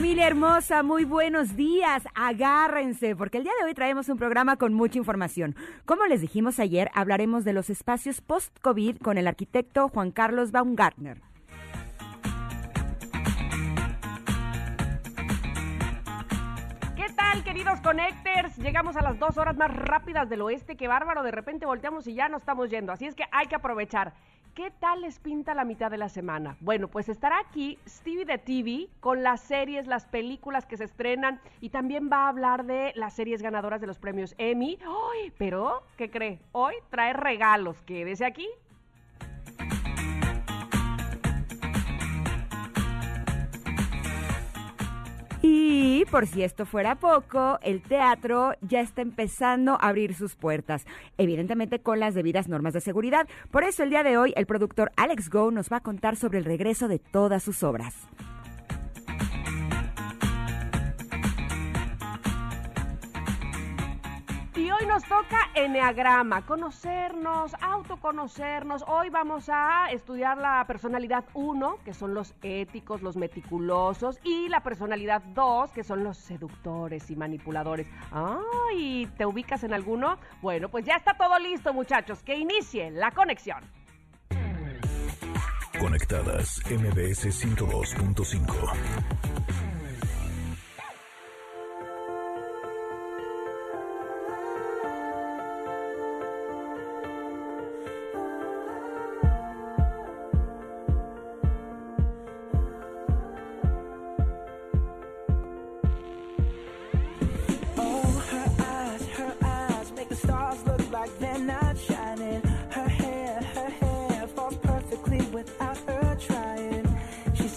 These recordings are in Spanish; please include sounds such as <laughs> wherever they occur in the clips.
Familia hermosa, muy buenos días. Agárrense, porque el día de hoy traemos un programa con mucha información. Como les dijimos ayer, hablaremos de los espacios post-COVID con el arquitecto Juan Carlos Baumgartner. ¿Qué tal, queridos Connectors? Llegamos a las dos horas más rápidas del oeste. Qué bárbaro, de repente volteamos y ya nos estamos yendo. Así es que hay que aprovechar. ¿Qué tal les pinta la mitad de la semana? Bueno, pues estará aquí Stevie de TV con las series, las películas que se estrenan y también va a hablar de las series ganadoras de los premios Emmy. ¡Ay! Pero, ¿qué cree? Hoy trae regalos. Quédese aquí Y por si esto fuera poco, el teatro ya está empezando a abrir sus puertas, evidentemente con las debidas normas de seguridad. Por eso el día de hoy el productor Alex Go nos va a contar sobre el regreso de todas sus obras. Hoy nos toca Enneagrama, conocernos, autoconocernos. Hoy vamos a estudiar la personalidad 1, que son los éticos, los meticulosos, y la personalidad 2, que son los seductores y manipuladores. Ay, ¿te ubicas en alguno? Bueno, pues ya está todo listo, muchachos. Que inicie la conexión. Conectadas MBS 102.5.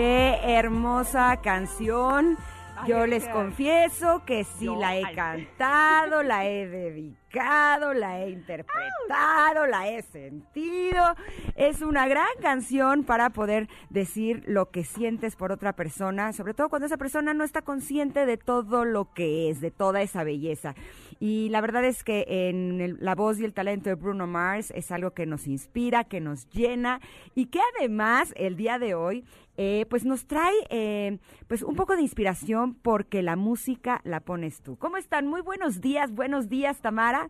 Qué hermosa canción. Yo les confieso que sí la he cantado, la <laughs> he dedicado, la he interpretado, la he sentido. Es una gran canción para poder decir lo que sientes por otra persona, sobre todo cuando esa persona no está consciente de todo lo que es, de toda esa belleza. Y la verdad es que en el- la voz y el talento de Bruno Mars es algo que nos inspira, que nos llena y que además el día de hoy eh, pues nos trae eh, pues un poco de inspiración porque la música la pones tú. ¿Cómo están? Muy buenos días, buenos días Tamara.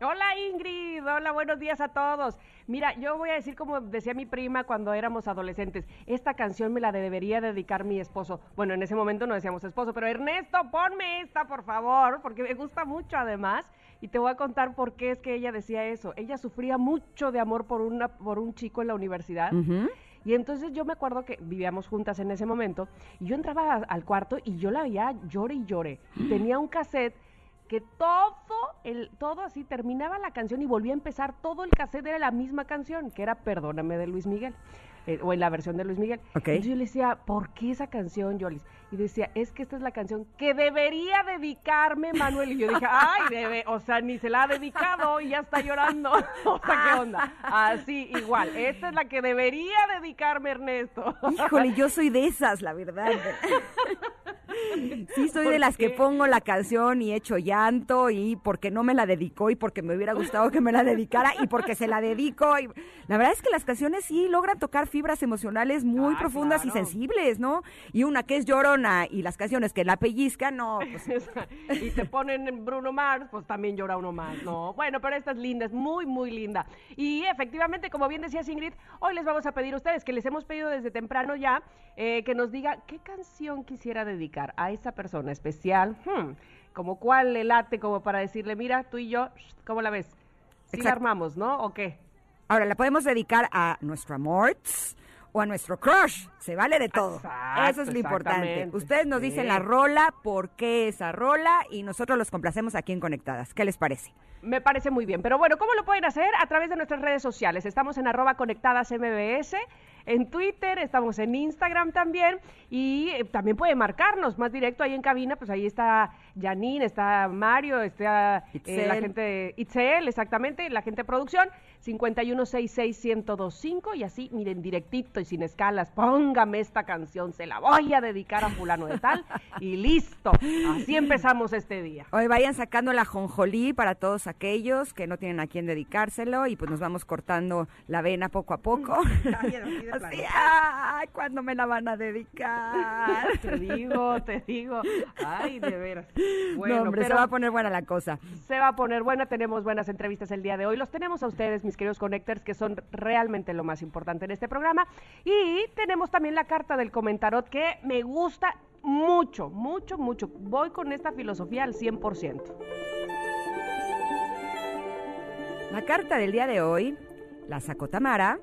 Hola Ingrid, hola, buenos días a todos. Mira, yo voy a decir como decía mi prima cuando éramos adolescentes, esta canción me la debería dedicar mi esposo. Bueno, en ese momento no decíamos esposo, pero Ernesto, ponme esta, por favor, porque me gusta mucho además. Y te voy a contar por qué es que ella decía eso. Ella sufría mucho de amor por, una, por un chico en la universidad. Y entonces yo me acuerdo que vivíamos juntas en ese momento y yo entraba al cuarto y yo la veía llore y llore. Y <gasps> tenía un cassette que todo, el, todo así, terminaba la canción y volvía a empezar, todo el cassette era la misma canción, que era Perdóname de Luis Miguel, eh, o en la versión de Luis Miguel. Entonces yo le decía, ¿por qué esa canción, Yolis? Y decía, es que esta es la canción que debería dedicarme Manuel. Y yo dije, ay, debe, o sea, ni se la ha dedicado y ya está llorando. <laughs> o sea, ¿qué onda? Así, igual, esta es la que debería dedicarme Ernesto. Híjole, yo soy de esas, la verdad. Sí, soy ¿Por de las que pongo la canción y echo llanto y porque no me la dedicó y porque me hubiera gustado que me la dedicara y porque se la dedico. Y... La verdad es que las canciones sí logran tocar fibras emocionales muy Ah, profundas y sensibles, ¿no? Y una que es y las canciones que la pellizcan, no, pues <laughs> y te ponen Bruno Mars, pues también llora uno más, ¿no? Bueno, pero esta es linda, es muy, muy linda. Y efectivamente, como bien decía Ingrid, hoy les vamos a pedir a ustedes, que les hemos pedido desde temprano ya, eh, que nos diga qué canción quisiera dedicar a esa persona especial. Hmm, como cuál le late, como para decirle, mira, tú y yo, ¿cómo la ves? Sí la armamos, ¿no? ¿O qué? Ahora, la podemos dedicar a nuestro amor o a nuestro crush. Se vale de todo. Exacto, Eso es lo importante. Ustedes nos Sí. dicen la rola, por qué esa rola y nosotros los complacemos aquí en Conectadas. ¿Qué les parece? Me parece muy bien. Pero bueno, ¿cómo lo pueden hacer? A través de nuestras redes sociales. Estamos en arroba conectadas MBS, en Twitter, estamos en Instagram también. Y eh, también pueden marcarnos más directo ahí en cabina. Pues ahí está Janine, está Mario, está eh, la gente de Itzel, exactamente, la gente de producción. 51661025 y así, miren, directito y sin escalas, póngame esta canción, se la voy a dedicar a fulano de tal <laughs> y listo. Así empezamos este día. Hoy vayan sacando la jonjolí para todos aquellos que no tienen a quién dedicárselo y pues nos vamos cortando la vena poco a poco. <laughs> Ay, ¿cuándo me la van a dedicar? <laughs> Te digo, te digo. Ay, de veras. Bueno, no, hombre, pero se va a poner buena la cosa. se va a poner buena. Tenemos buenas entrevistas el día de hoy. Los tenemos a ustedes, mis queridos connectors, que son realmente lo más importante en este programa. Y tenemos también la carta del comentarot que me gusta mucho, mucho, mucho. Voy con esta filosofía al 100%. La carta del día de hoy la sacó Tamara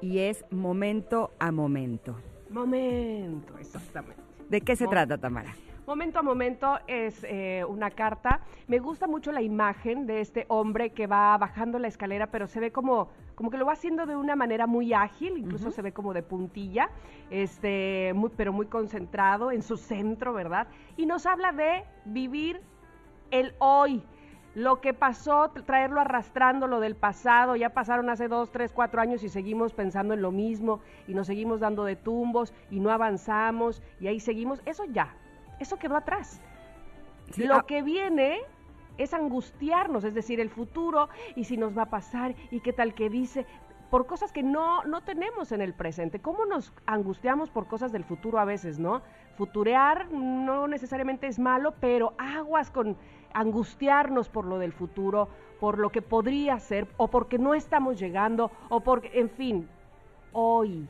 y es momento a momento. Momento, exactamente. ¿De qué se trata, Tamara? Momento a momento es eh, una carta. Me gusta mucho la imagen de este hombre que va bajando la escalera, pero se ve como, como que lo va haciendo de una manera muy ágil, incluso se ve como de puntilla, este, muy, pero muy concentrado en su centro, ¿verdad? Y nos habla de vivir el hoy. Lo que pasó, tra- traerlo arrastrando lo del pasado, ya pasaron hace dos, tres, cuatro años y seguimos pensando en lo mismo y nos seguimos dando de tumbos y no avanzamos y ahí seguimos. Eso ya, eso quedó atrás. Sí, Lo ah. que viene es angustiarnos, es decir, el futuro y si nos va a pasar y qué tal que dice, por cosas que no, no tenemos en el presente. ¿Cómo nos angustiamos por cosas del futuro a veces, no? Futurear no necesariamente es malo, pero aguas con angustiarnos por lo del futuro, por lo que podría ser, o porque no estamos llegando, o porque, en fin, hoy.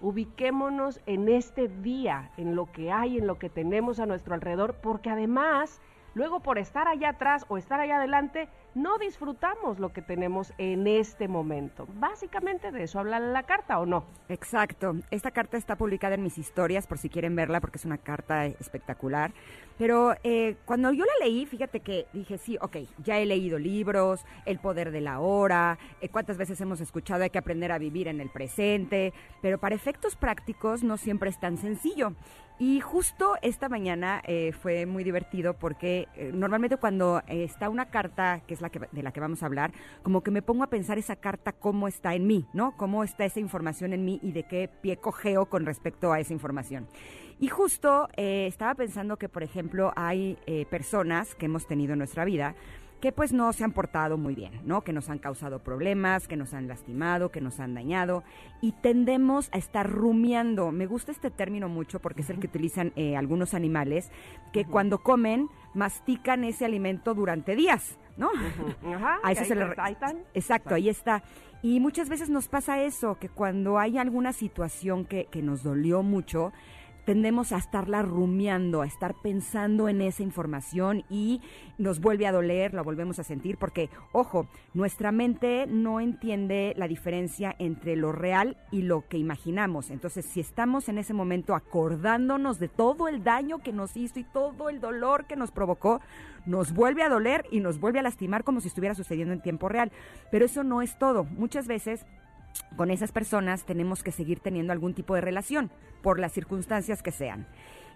Ubiquémonos en este día, en lo que hay, en lo que tenemos a nuestro alrededor, porque además, luego por estar allá atrás o estar allá adelante, no disfrutamos lo que tenemos en este momento. Básicamente de eso habla la carta, ¿o no? Exacto. Esta carta está publicada en mis historias por si quieren verla porque es una carta espectacular. Pero eh, cuando yo la leí, fíjate que dije, sí, ok, ya he leído libros, El poder de la hora, eh, cuántas veces hemos escuchado hay que aprender a vivir en el presente, pero para efectos prácticos no siempre es tan sencillo. Y justo esta mañana eh, fue muy divertido porque eh, normalmente cuando está una carta, que la que, de la que vamos a hablar, como que me pongo a pensar esa carta cómo está en mí, ¿no? Cómo está esa información en mí y de qué pie cojeo con respecto a esa información. Y justo eh, estaba pensando que, por ejemplo, hay eh, personas que hemos tenido en nuestra vida que pues no se han portado muy bien, ¿no? Que nos han causado problemas, que nos han lastimado, que nos han dañado y tendemos a estar rumiando. Me gusta este término mucho porque es el que utilizan eh, algunos animales que cuando comen mastican ese alimento durante días, ¿no? <laughs> Ajá, A eso se le están. Exacto, ahí está. Y muchas veces nos pasa eso, que cuando hay alguna situación que, que nos dolió mucho, tendemos a estarla rumiando, a estar pensando en esa información y nos vuelve a doler, la volvemos a sentir, porque, ojo, nuestra mente no entiende la diferencia entre lo real y lo que imaginamos. Entonces, si estamos en ese momento acordándonos de todo el daño que nos hizo y todo el dolor que nos provocó, nos vuelve a doler y nos vuelve a lastimar como si estuviera sucediendo en tiempo real. Pero eso no es todo. Muchas veces con esas personas tenemos que seguir teniendo algún tipo de relación, por las circunstancias que sean.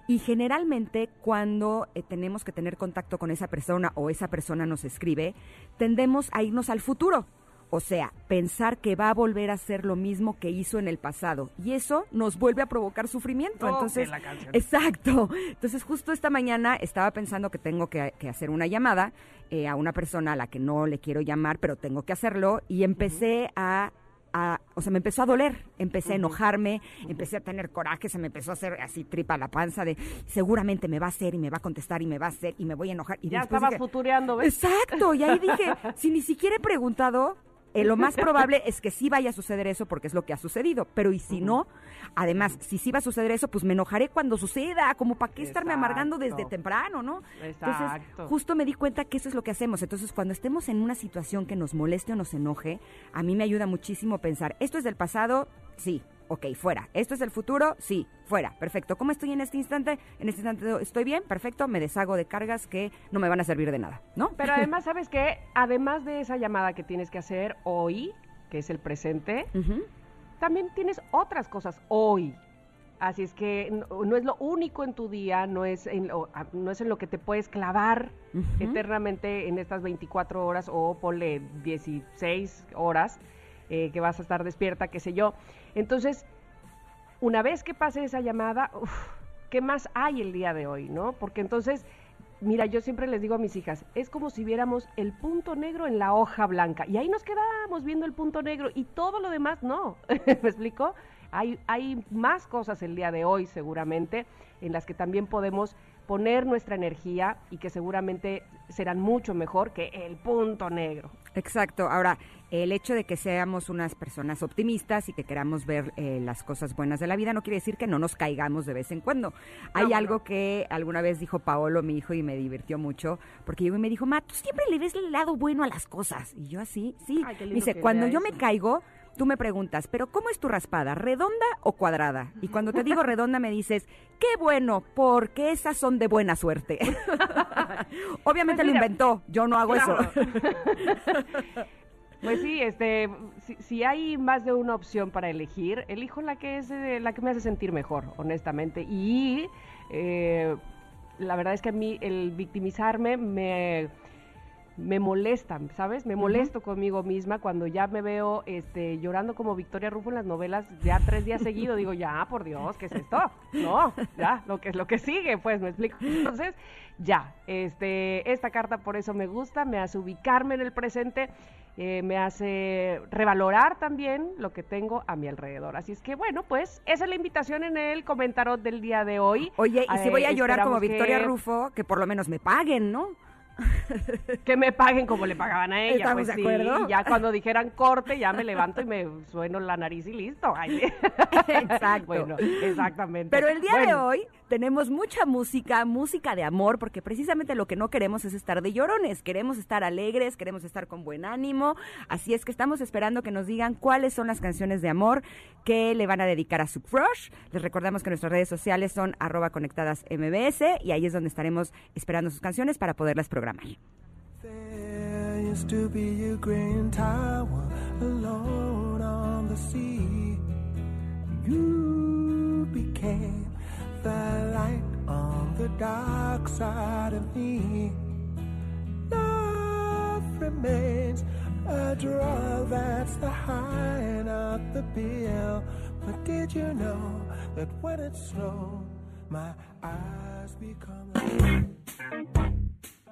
Y generalmente cuando eh, tenemos que tener contacto con esa persona o esa persona nos escribe, tendemos a irnos al futuro. O sea, pensar que va a volver a hacer lo mismo que hizo en el pasado. Y eso nos vuelve a provocar sufrimiento. Entonces, la exacto. Entonces, justo esta mañana estaba pensando que tengo que, que hacer una llamada eh, a una persona a la que no le quiero llamar, pero tengo que hacerlo. Y empecé a a- o sea, me empezó a doler, empecé a enojarme, empecé a tener coraje, se me empezó a hacer así tripa la panza de seguramente me va a hacer y me va a contestar y me va a hacer y me voy a enojar. Y Ya estabas dije, futureando, ¿ves? Exacto, y ahí dije, <laughs> si ni siquiera he preguntado, eh, lo más <laughs> probable es que sí vaya a suceder eso porque es lo que ha sucedido, pero y si no, además, si sí va a suceder eso, pues me enojaré cuando suceda, como para qué estarme amargando desde temprano, ¿no? Exacto. Entonces, justo me di cuenta que eso es lo que hacemos. Entonces, cuando estemos en una situación que nos moleste o nos enoje, a mí me ayuda muchísimo pensar, esto es del pasado, sí, ok, fuera. Esto es del futuro, sí, fuera. Perfecto. ¿Cómo estoy en este instante? En este instante estoy bien, perfecto, me deshago de cargas que no me van a servir de nada, ¿no? Pero <laughs> además, ¿sabes qué? Además de esa llamada que tienes que hacer hoy, que es el presente, también tienes otras cosas hoy. Así es que no, no es lo único en tu día, no es en lo, ah, no es en lo que te puedes clavar eternamente en estas 24 horas o ponle 16 horas eh, que vas a estar despierta, qué sé yo. Entonces, una vez que pase esa llamada, uf, ¿qué más hay el día de hoy, no? Porque entonces, mira, yo siempre les digo a mis hijas, es como si viéramos el punto negro en la hoja blanca y ahí nos quedamos viendo el punto negro y todo lo demás no. <laughs> ¿Me explico? Hay, hay más cosas el día de hoy seguramente en las que también podemos poner nuestra energía y que seguramente serán mucho mejor que el punto negro. Exacto. Ahora, el hecho de que seamos unas personas optimistas y que queramos ver eh, las cosas buenas de la vida no quiere decir que no nos caigamos de vez en cuando. Hay algo que alguna vez dijo Paolo, mi hijo, y me divirtió mucho, porque llegó y me dijo, Ma, tú siempre le ves el lado bueno a las cosas. Y yo así, sí. Ay, Me dice, cuando yo eso. me caigo, tú me preguntas, ¿pero cómo es tu raspada? ¿Redonda o cuadrada? Y cuando te digo redonda me dices, qué bueno, porque esas son de buena suerte. <laughs> Obviamente Pues lo inventó, yo no hago Claro. eso. Pues sí, este, si, si hay más de una opción para elegir, elijo la que es eh, la que me hace sentir mejor, honestamente. Y eh, la verdad es que a mí el victimizarme me me molesta, ¿sabes? Me molesto conmigo misma cuando ya me veo este, llorando como Victoria Rufo en las novelas ya tres días seguidos. Digo, ya, por Dios, ¿qué es esto? No, ya, lo que, lo que sigue, pues, me explico. Entonces, ya, este, esta carta por eso me gusta, me hace ubicarme en el presente, eh, me hace revalorar también lo que tengo a mi alrededor. Así es que, bueno, pues, esa es la invitación en el comentario del día de hoy. Oye, y si Eh, voy a llorar como Victoria que- Rufo, que por lo menos me paguen, ¿no? Que me paguen como le pagaban a ella. ¿Estamos pues de sí, acuerdo? ya cuando dijeran corte, ya me levanto y me sueno la nariz y listo. Ay, <laughs> <laughs> Exacto. Bueno, exactamente. Pero el día de hoy tenemos mucha música, música de amor, porque precisamente lo que no queremos es estar de llorones, queremos estar alegres, queremos estar con buen ánimo, así es que estamos esperando que nos digan cuáles son las canciones de amor que le van a dedicar a su crush. Les recordamos que nuestras redes sociales son arroba conectadas MBS y ahí es donde estaremos esperando sus canciones para poderlas programar. There used to be a grand tower alone on The sea. You became the light on the dark side of me. Love remains a draw that's the high and not the bill. But did you know that when it snows, my eyes become.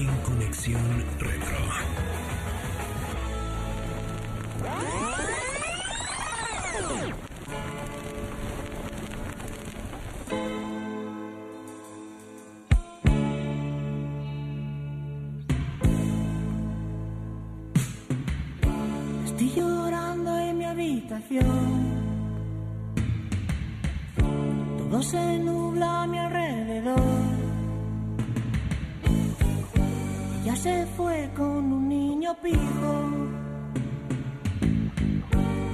en Conexión Retro. Estoy llorando en mi habitación. Todo se nubla a mi alrededor. Se fue con un niño pijo.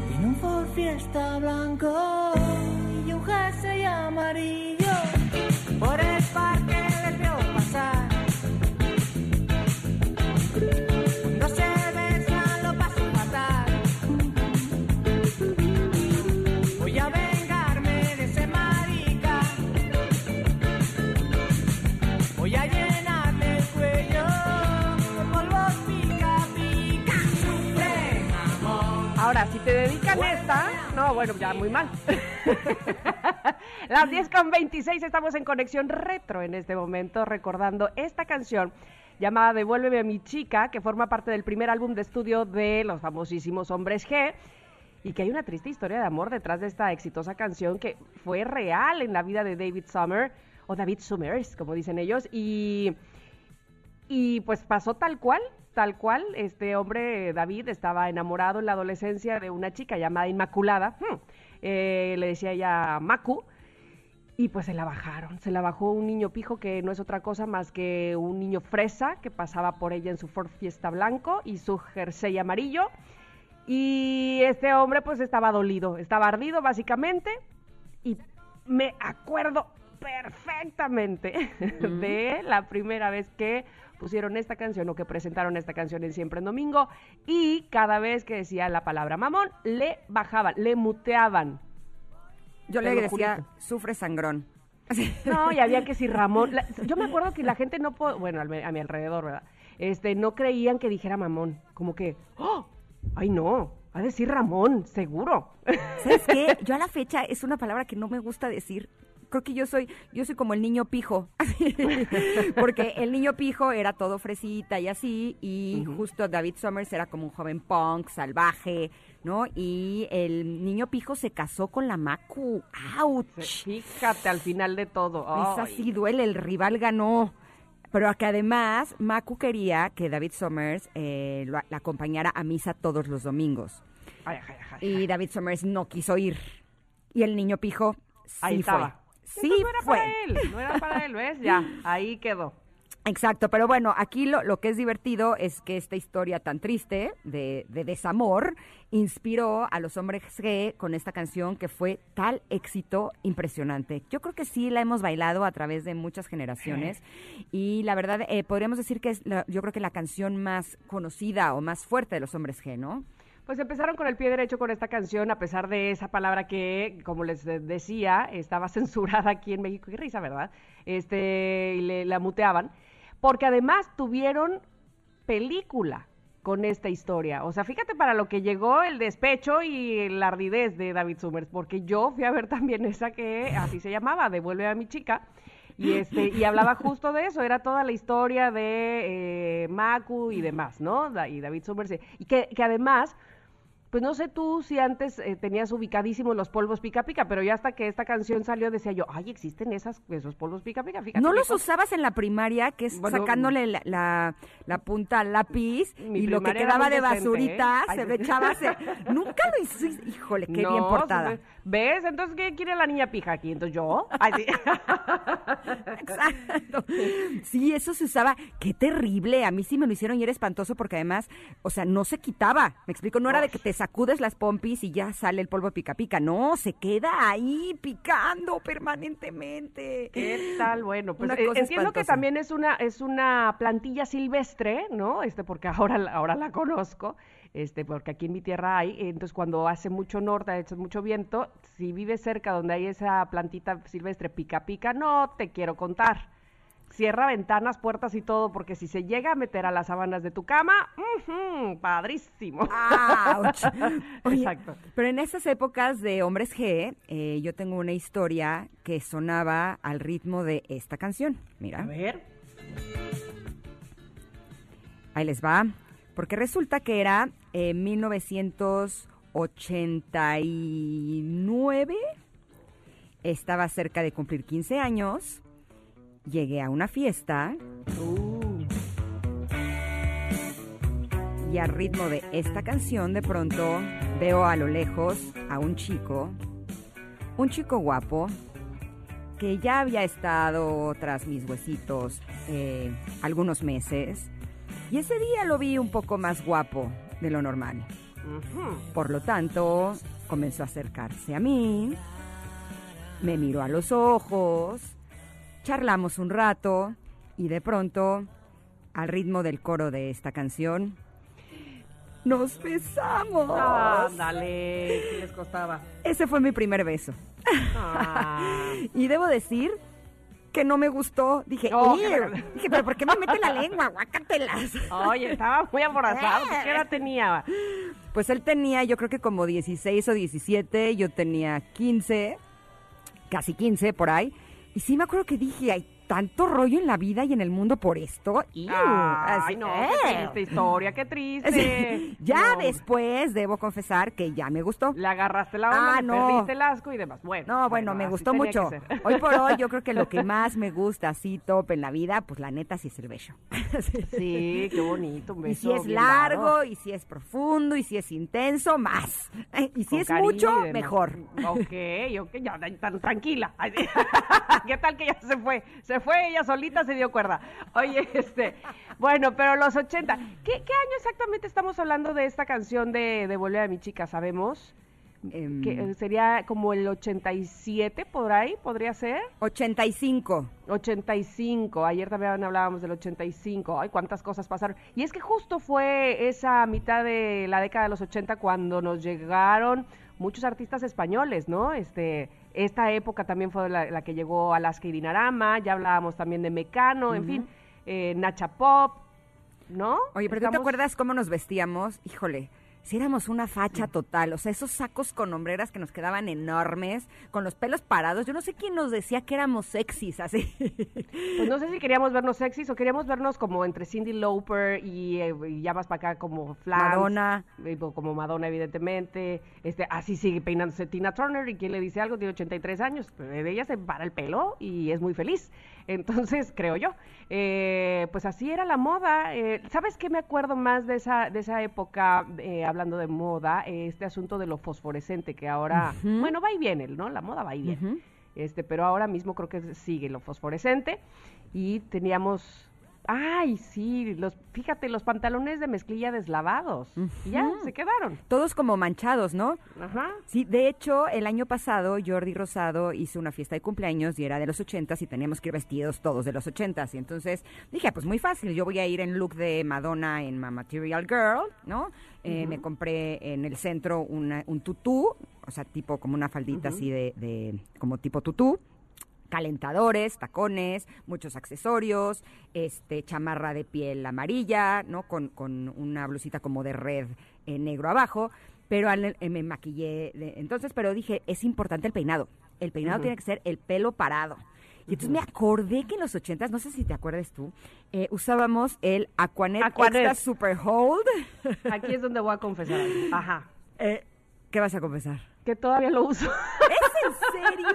Tiene un Ford Fiesta blanco te dedican esta, no, bueno, ya muy mal. <laughs> Las 10 con 26 estamos en conexión retro en este momento, recordando esta canción llamada Devuélveme a mi chica, que forma parte del primer álbum de estudio de los famosísimos Hombres G. Y que hay una triste historia de amor detrás de esta exitosa canción que fue real en la vida de David Summer, o David Summers, como dicen ellos, y y pues pasó tal cual, tal cual. Este hombre, David, estaba enamorado en la adolescencia de una chica llamada Inmaculada. hmm, eh, le decía ella Macu. Y pues se la bajaron. Se la bajó un niño pijo que no es otra cosa más que un niño fresa que pasaba por ella en su Ford Fiesta blanco y su jersey amarillo. Y este hombre pues estaba dolido, estaba ardido básicamente. Y me acuerdo perfectamente <laughs> de la primera vez que pusieron esta canción o que presentaron esta canción en Siempre en Domingo y cada vez que decía la palabra mamón, le bajaban, le muteaban. Yo Te le decía, jurito. sufre sangrón. No, y había que si Ramón. la- yo me acuerdo que la gente no po- bueno, al me- a mi alrededor, ¿verdad? Este, no creían que dijera mamón. Como que, ¡oh! ¡Ay, no! Va a decir Ramón, seguro. ¿Sabes qué? <laughs> Yo a la fecha es una palabra que no me gusta decir. Creo que yo soy, yo soy como el niño pijo. <laughs> Porque el niño pijo era todo fresita y así, y justo David Summers era como un joven punk, salvaje, ¿no? Y el niño pijo se casó con la Macu. ¡Auch! Fíjate al final de todo. Esa Ay. sí duele, el rival ganó. Pero que además Macu quería que David Summers eh, lo- la acompañara a misa todos los domingos. Ay, ay, ay, ay. Y David Summers no quiso ir. Y el niño pijo sí Ahí fue. Sí Entonces no era fue. para él, no era para él, ¿ves? Ya, <laughs> ahí quedó. Exacto, pero bueno, aquí lo, lo que es divertido es que esta historia tan triste de, de desamor inspiró a los hombres G con esta canción que fue tal éxito impresionante. Yo creo que sí la hemos bailado a través de muchas generaciones y la verdad eh, podríamos decir que es la- yo creo que la canción más conocida o más fuerte de los hombres G, ¿no? Pues empezaron con el pie derecho con esta canción, a pesar de esa palabra que, como les de- decía, estaba <laughs> censurada aquí en México. Qué risa, ¿verdad? Este, y le, la muteaban. Porque además tuvieron película con esta historia. O sea, fíjate para lo que llegó el despecho y la ardidez de David Summers, porque yo fui a ver también esa que así se llamaba, Devuelve a mi chica. Y este, y hablaba justo de eso, era toda la historia de eh, Macu y demás, ¿no? Y David Summers. Y que, que además, pues no sé tú si antes eh, tenías ubicadísimos los polvos pica pica, pero ya hasta que esta canción salió decía yo, ay, existen esas, esos polvos pica pica, fíjate. ¿No los cosa". usabas en la primaria, que es Bueno, sacándole la, la- la punta al lápiz y lo que quedaba de decente, basurita ¿eh? Se echaba... se- <laughs> Nunca lo hiciste. Híjole, qué No, bien portada. ¿Ves? Entonces, ¿qué quiere la niña pija aquí? Entonces, ¿yo? Ay, sí. <laughs> Exacto. Sí, eso se usaba. Qué terrible. A mí sí me lo hicieron y era espantoso porque además, o sea, no se quitaba. Me explico, no era de que te sacudes las pompis y ya sale el polvo pica pica. No, se queda ahí picando permanentemente. ¿Qué tal? Bueno, pues eh, entiendo que también es una es una plantilla silvestre, ¿no? Este porque ahora la- ahora la conozco, este porque aquí en mi tierra hay, entonces cuando hace mucho norte, hace mucho viento, si vives cerca donde hay esa plantita silvestre pica pica, no te quiero contar. Cierra ventanas, puertas y todo, porque si se llega a meter a las sábanas de tu cama, padrísimo. <laughs> Exacto. Pero en esas épocas de Hombres G, eh, yo tengo una historia que sonaba al ritmo de esta canción. Mira. A ver. Ahí les va. Porque resulta que era eh, 1989. Estaba cerca de cumplir 15 años. Llegué a una fiesta y al ritmo de esta canción de pronto veo a lo lejos a un chico, un chico guapo, que ya había estado tras mis huesitos eh, algunos meses Y ese día lo vi un poco más guapo de lo normal. Por lo tanto, comenzó a acercarse a mí, me miró a los ojos, charlamos un rato y de pronto, al ritmo del coro de esta canción, nos besamos. Ándale, ¿qué les costaba? Ese fue mi primer beso. Ah. <laughs> Y debo decir que no me gustó. Dije, Oh, "Ew". verdad. dije, pero ¿por qué me mete la lengua? Guácatelas. Oye, estaba muy aborazado. ¿Qué edad <laughs> tenía? Pues él tenía, yo creo que como 16 o 17, yo tenía 15, casi 15 por ahí. Y sí me acuerdo que dije, hay tanto rollo en la vida y en el mundo por esto. Ay, Así, no, "Eh". qué triste historia, qué triste. Sí, Ya No, después debo confesar que ya me gustó. Le agarraste la onda, Ah, le no. perdiste el asco y demás. Bueno. No, bueno, me gustó mucho. Hoy por hoy yo creo que lo que <laughs> más me gusta así top en la vida, pues la neta sí es el beso. <laughs> Sí, qué bonito, un Y beso si es largo, dado. y si es profundo, y si es intenso, más. <laughs> Y si Con es mucho, y mejor. Ok, ok, ya, tan tranquila. ¿Qué tal que ya se fue? Se fue ella solita, se dio cuerda. Oye, <laughs> este, bueno, pero los 80. ¿Qué, qué año exactamente estamos hablando de esta canción de, de Vuelve a mi chica? ¿Sabemos? Em, Que eh, sería como el 87 por ahí, podría ser. 85. 85, ayer también hablábamos del 85, ay, cuántas cosas pasaron. Y es que justo fue esa mitad de la década de los 80 cuando nos llegaron muchos artistas españoles, ¿no? Este, esta época también fue la, la que llegó Alaska y Dinarama, ya hablábamos también de Mecano, en fin, eh, Nacha Pop, ¿no? Oye, pero ¿tú te acuerdas cómo nos vestíamos? Híjole, si éramos una facha total, o sea, esos sacos con hombreras que nos quedaban enormes, con los pelos parados. Yo no sé quién nos decía que éramos sexys, así. Pues no sé si queríamos vernos sexys o queríamos vernos como entre Cindy Lauper y, eh, y ya más para acá como Flans. Madonna. eh, como Madonna, evidentemente. Este, así sigue peinándose Tina Turner y quien le dice algo tiene 83 años. De ella se para el pelo y es muy feliz. Entonces, <laughs> creo yo. eh, pues así era la moda. eh, ¿Sabes qué me acuerdo más de esa, de esa época, eh, hablando de moda? Este asunto de lo fosforescente que ahora, bueno, va y viene, ¿no? La moda va y viene. Este, pero ahora mismo creo que sigue lo fosforescente y teníamos ay, sí, los fíjate los pantalones de mezclilla deslavados. Y ya se quedaron. Todos como manchados, ¿no? Ajá. Sí, de hecho, el año pasado Jordi Rosado hizo una fiesta de cumpleaños y era de los ochentas y teníamos que ir vestidos todos de los ochentas. Y entonces dije, pues muy fácil, yo voy a ir en look de Madonna en My Material Girl, ¿no? Eh, Me compré en el centro una- un tutú, o sea, tipo como una faldita así de, de, como tipo tutú calentadores, tacones, muchos accesorios, este chamarra de piel amarilla, ¿no? Con, con una blusita como de red eh, negro abajo, pero al- eh, me maquillé, de- entonces, pero dije, es importante el peinado. El peinado tiene que ser el pelo parado. Y entonces me acordé que en los ochentas, no sé si te acuerdas tú, eh, usábamos el Aquanet, Aquanet. Extra Super Hold. Aquí es donde voy a confesar algo. Ajá. Eh, ¿Qué vas a confesar? Que todavía lo uso. ¿Es en serio?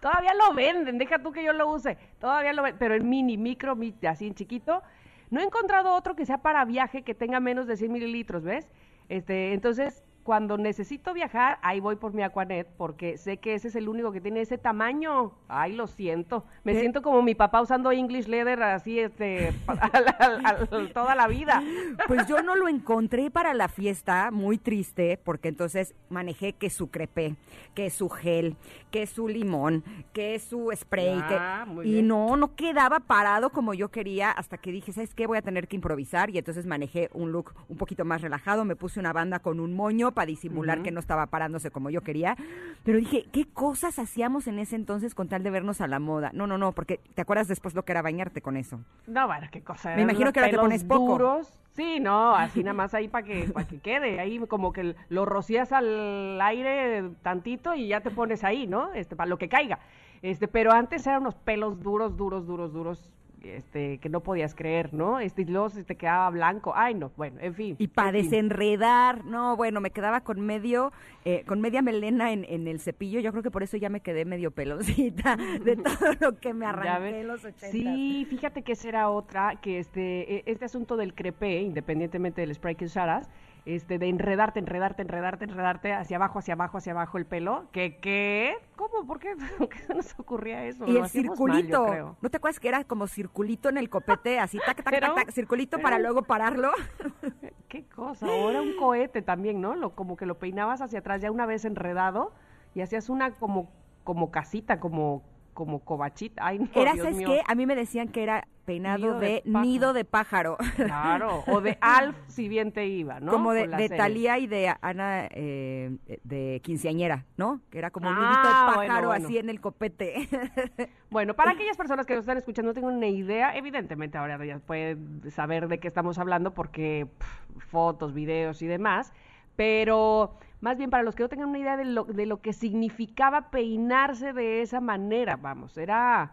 Todavía lo venden, deja tú que yo lo use. Todavía lo venden, pero en mini, micro, mi- así en chiquito. No he encontrado otro que sea para viaje que tenga menos de 100 mililitros, ¿ves? Este, entonces, cuando necesito viajar, ahí voy por mi Aquanet, porque sé que ese es el único que tiene ese tamaño. Ay, lo siento. Me ¿Qué? siento como mi papá usando English Leather así, este, <laughs> al- al- al- toda la vida. Pues yo no lo encontré para la fiesta, muy triste, porque entonces manejé que su crepé, que su gel, que su limón, que su spray, Ah, que- y bien. no, no quedaba parado como yo quería hasta que dije, ¿sabes qué? Voy a tener que improvisar y entonces manejé un look un poquito más relajado, me puse una banda con un moño para disimular que no estaba parándose como yo quería, pero dije, ¿qué cosas hacíamos en ese entonces con tal de vernos a la moda? No, no, no, porque te acuerdas después lo que era bañarte con eso. No, bueno, qué cosa. Me imagino que ahora te pones poco. duros. Sí, no, así <laughs> nada más ahí para que, para que quede. Ahí como que lo rocías al aire tantito y ya te pones ahí, ¿no? Este, para lo que caiga. Este, pero antes eran unos pelos duros, duros, duros, duros, este, que no podías creer, ¿no? Este, se te quedaba blanco. Ay, no, bueno, en fin. Y para fin. desenredar, no, bueno, me quedaba con medio, eh, con media melena en, en el cepillo. Yo creo que por eso ya me quedé medio peloncita <laughs> de todo lo que me arranqué en los 80. Sí, fíjate que esa era otra, que este, e- este asunto del crepé, independientemente del spray que usaras, este, de enredarte, enredarte, enredarte, enredarte hacia abajo, hacia abajo, hacia abajo el pelo. ¿Qué, qué? ¿Cómo? ¿Por qué? <laughs> ¿Por qué se nos ocurría eso? Y Lo el hacíamos mal, yo circulito. ¿no te acuerdas que era como circulito en el copete, así, tac, tac, tac, tac, circulito para luego pararlo? <laughs> ¿Qué cosa? O era un cohete también, ¿no? Lo, como que lo peinabas hacia atrás ya una vez enredado y hacías una como, como casita, como, como cobachita. Ay, no, era, Dios ¿sabes mío. qué? A mí me decían que era peinado Nido de de, pájaro. nido de pájaro. <laughs> Claro, o de Alf si bien te iba, ¿no? como de, de. Talía y de Ana eh, de quinceañera, ¿no? Que era como un Ah, nidito de pájaro bueno, bueno. así en el copete. <laughs> Bueno, para aquellas personas que nos están escuchando no tengo ni idea, evidentemente ahora ya pueden saber de qué estamos hablando porque pff, fotos, videos y demás, pero más bien para los que no tengan una idea de lo, de lo que significaba peinarse de esa manera, vamos, era,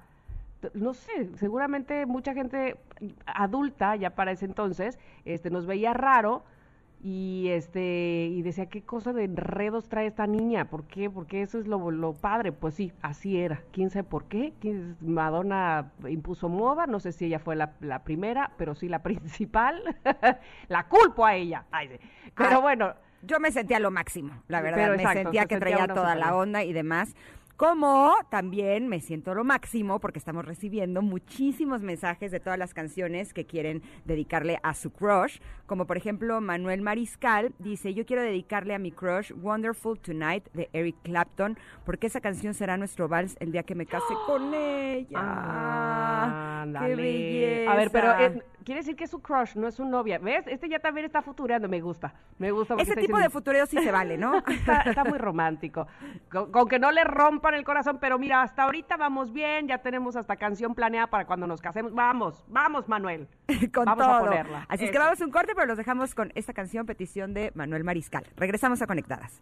no sé, seguramente mucha gente adulta ya para ese entonces este, nos veía raro y este y decía qué cosa de enredos trae esta niña por qué porque eso es lo, lo padre pues sí así era. Quién sabe por qué ¿Quién- Madonna impuso moda no sé si ella fue la, la primera pero sí la <laughs> principal. La culpo a ella. Ay, sí. pero Ah, bueno Yo me sentía lo máximo, la verdad. Pero me exacto, sentía se que sentía traía toda la onda y demás. Como también me siento lo máximo porque estamos recibiendo muchísimos mensajes de todas las canciones que quieren dedicarle a su crush. Como por ejemplo Manuel Mariscal dice, yo quiero dedicarle a mi crush Wonderful Tonight de Eric Clapton porque esa canción será nuestro vals el día que me case con <gasps> ella. Ah, ¡Qué belleza! A ver, pero es- quiere decir que es su crush, no es su novia. ¿Ves? Este ya también está futureando, me gusta. Me gusta Ese tipo de futureo sí se vale, ¿no? <laughs> Está, está muy romántico. Con, con que no le rompan el corazón, pero mira, hasta ahorita vamos bien, ya tenemos hasta canción planeada para cuando nos casemos. Vamos, vamos, Manuel. <laughs> con Vamos todo. a ponerla. Así es que vamos a un corte, pero los dejamos con esta canción, petición de Manuel Mariscal. Regresamos a Conectadas.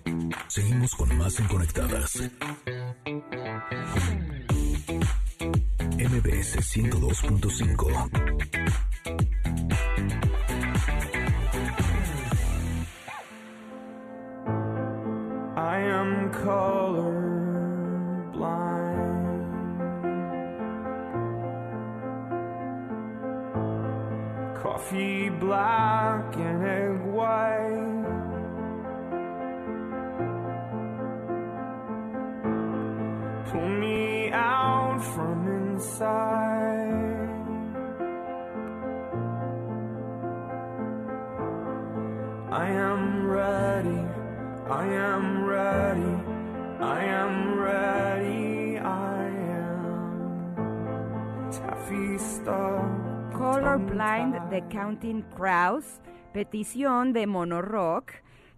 Seguimos con más en Conectadas. MBS 102.5. I am black white. Inside. I am ready. I am ready. I am ready. I am taffy. Colorblind de Counting Crows, petición de Monorock,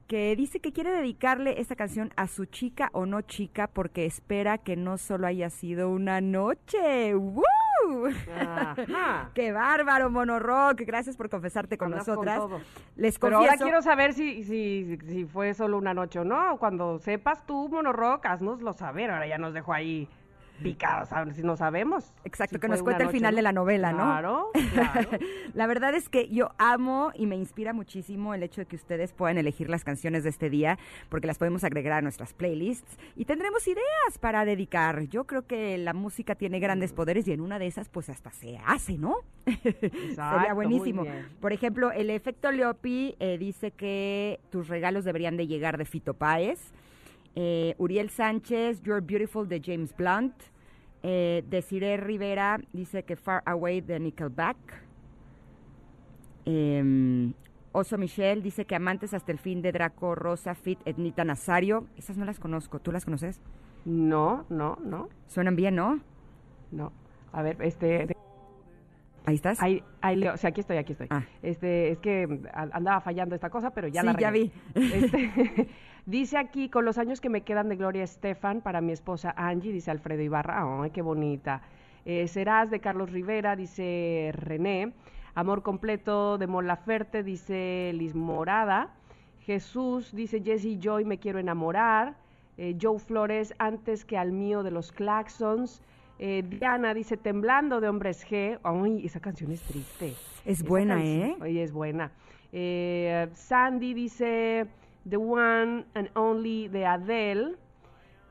que dice que quiere dedicarle esta canción a su chica o no chica porque espera que no solo haya sido una noche. ¡Woo! Ajá. <laughs> ¡Qué bárbaro, Monorock! Gracias por confesarte con Andas con nosotras. todo. Les Pero confieso... ahora quiero saber si, si, si fue solo una noche o no. Cuando sepas tú, Monorock, haznoslo saber. Ahora ya nos dejó ahí picados, a ver si no sabemos. Exacto, si que nos una cuente el final de la novela, ¿no? Claro, <laughs> claro. la verdad es que yo amo y me inspira muchísimo el hecho de que ustedes puedan elegir las canciones de este día, porque las podemos agregar a nuestras playlists y tendremos ideas para dedicar. Yo creo que la música tiene grandes poderes y en una de esas, pues hasta se hace, ¿no? <laughs> Sería buenísimo. Por ejemplo, el efecto Leopi eh, dice que tus regalos deberían de llegar de Fito Páez. Eh, Uriel Sánchez, You're Beautiful de James Blunt. Eh, Desiree Rivera dice que Far Away de Nickelback. Em, Oso Michelle dice que Amantes hasta el fin de Draco Rosa Fit Ednita Nazario. Esas no las conozco. ¿Tú las conoces? No, no, no, Suenan bien, ¿no? no. A ver, este, Ahí estás. ahí, ahí leo, o sea, aquí estoy, aquí estoy. Ah. Este, es que a- andaba fallando esta cosa, pero ya Sí, la ya arreglé. vi. Este, <laughs> Dice aquí, con los años que me quedan de Gloria Estefan para mi esposa Angie, dice Alfredo Ibarra. ¡Ay, qué bonita! Eh, Serás de Carlos Rivera, dice René. Amor completo de Mon Laferte, dice Liz Morada. Jesús, dice Jesse Joy, me quiero enamorar. Eh, Joe Flores, antes que al mío de los Claxons. Eh, Diana dice, temblando de hombres G. Ay, esa canción es triste. Es Esa buena, canción- ¿eh? Oye, es buena. Eh, Sandy dice, The One and Only de Adele.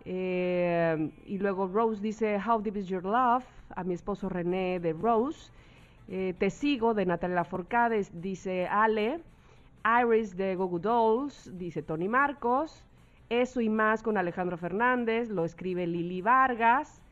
Eh, y luego Rose dice, How Deep Is Your Love? A mi esposo René de Rose. Eh, Te sigo de Natalia Lafourcade, dice Ale. Iris de Gogo Dolls, dice Tony Marcos. Eso y más con Alejandro Fernández, lo escribe Lili Vargas.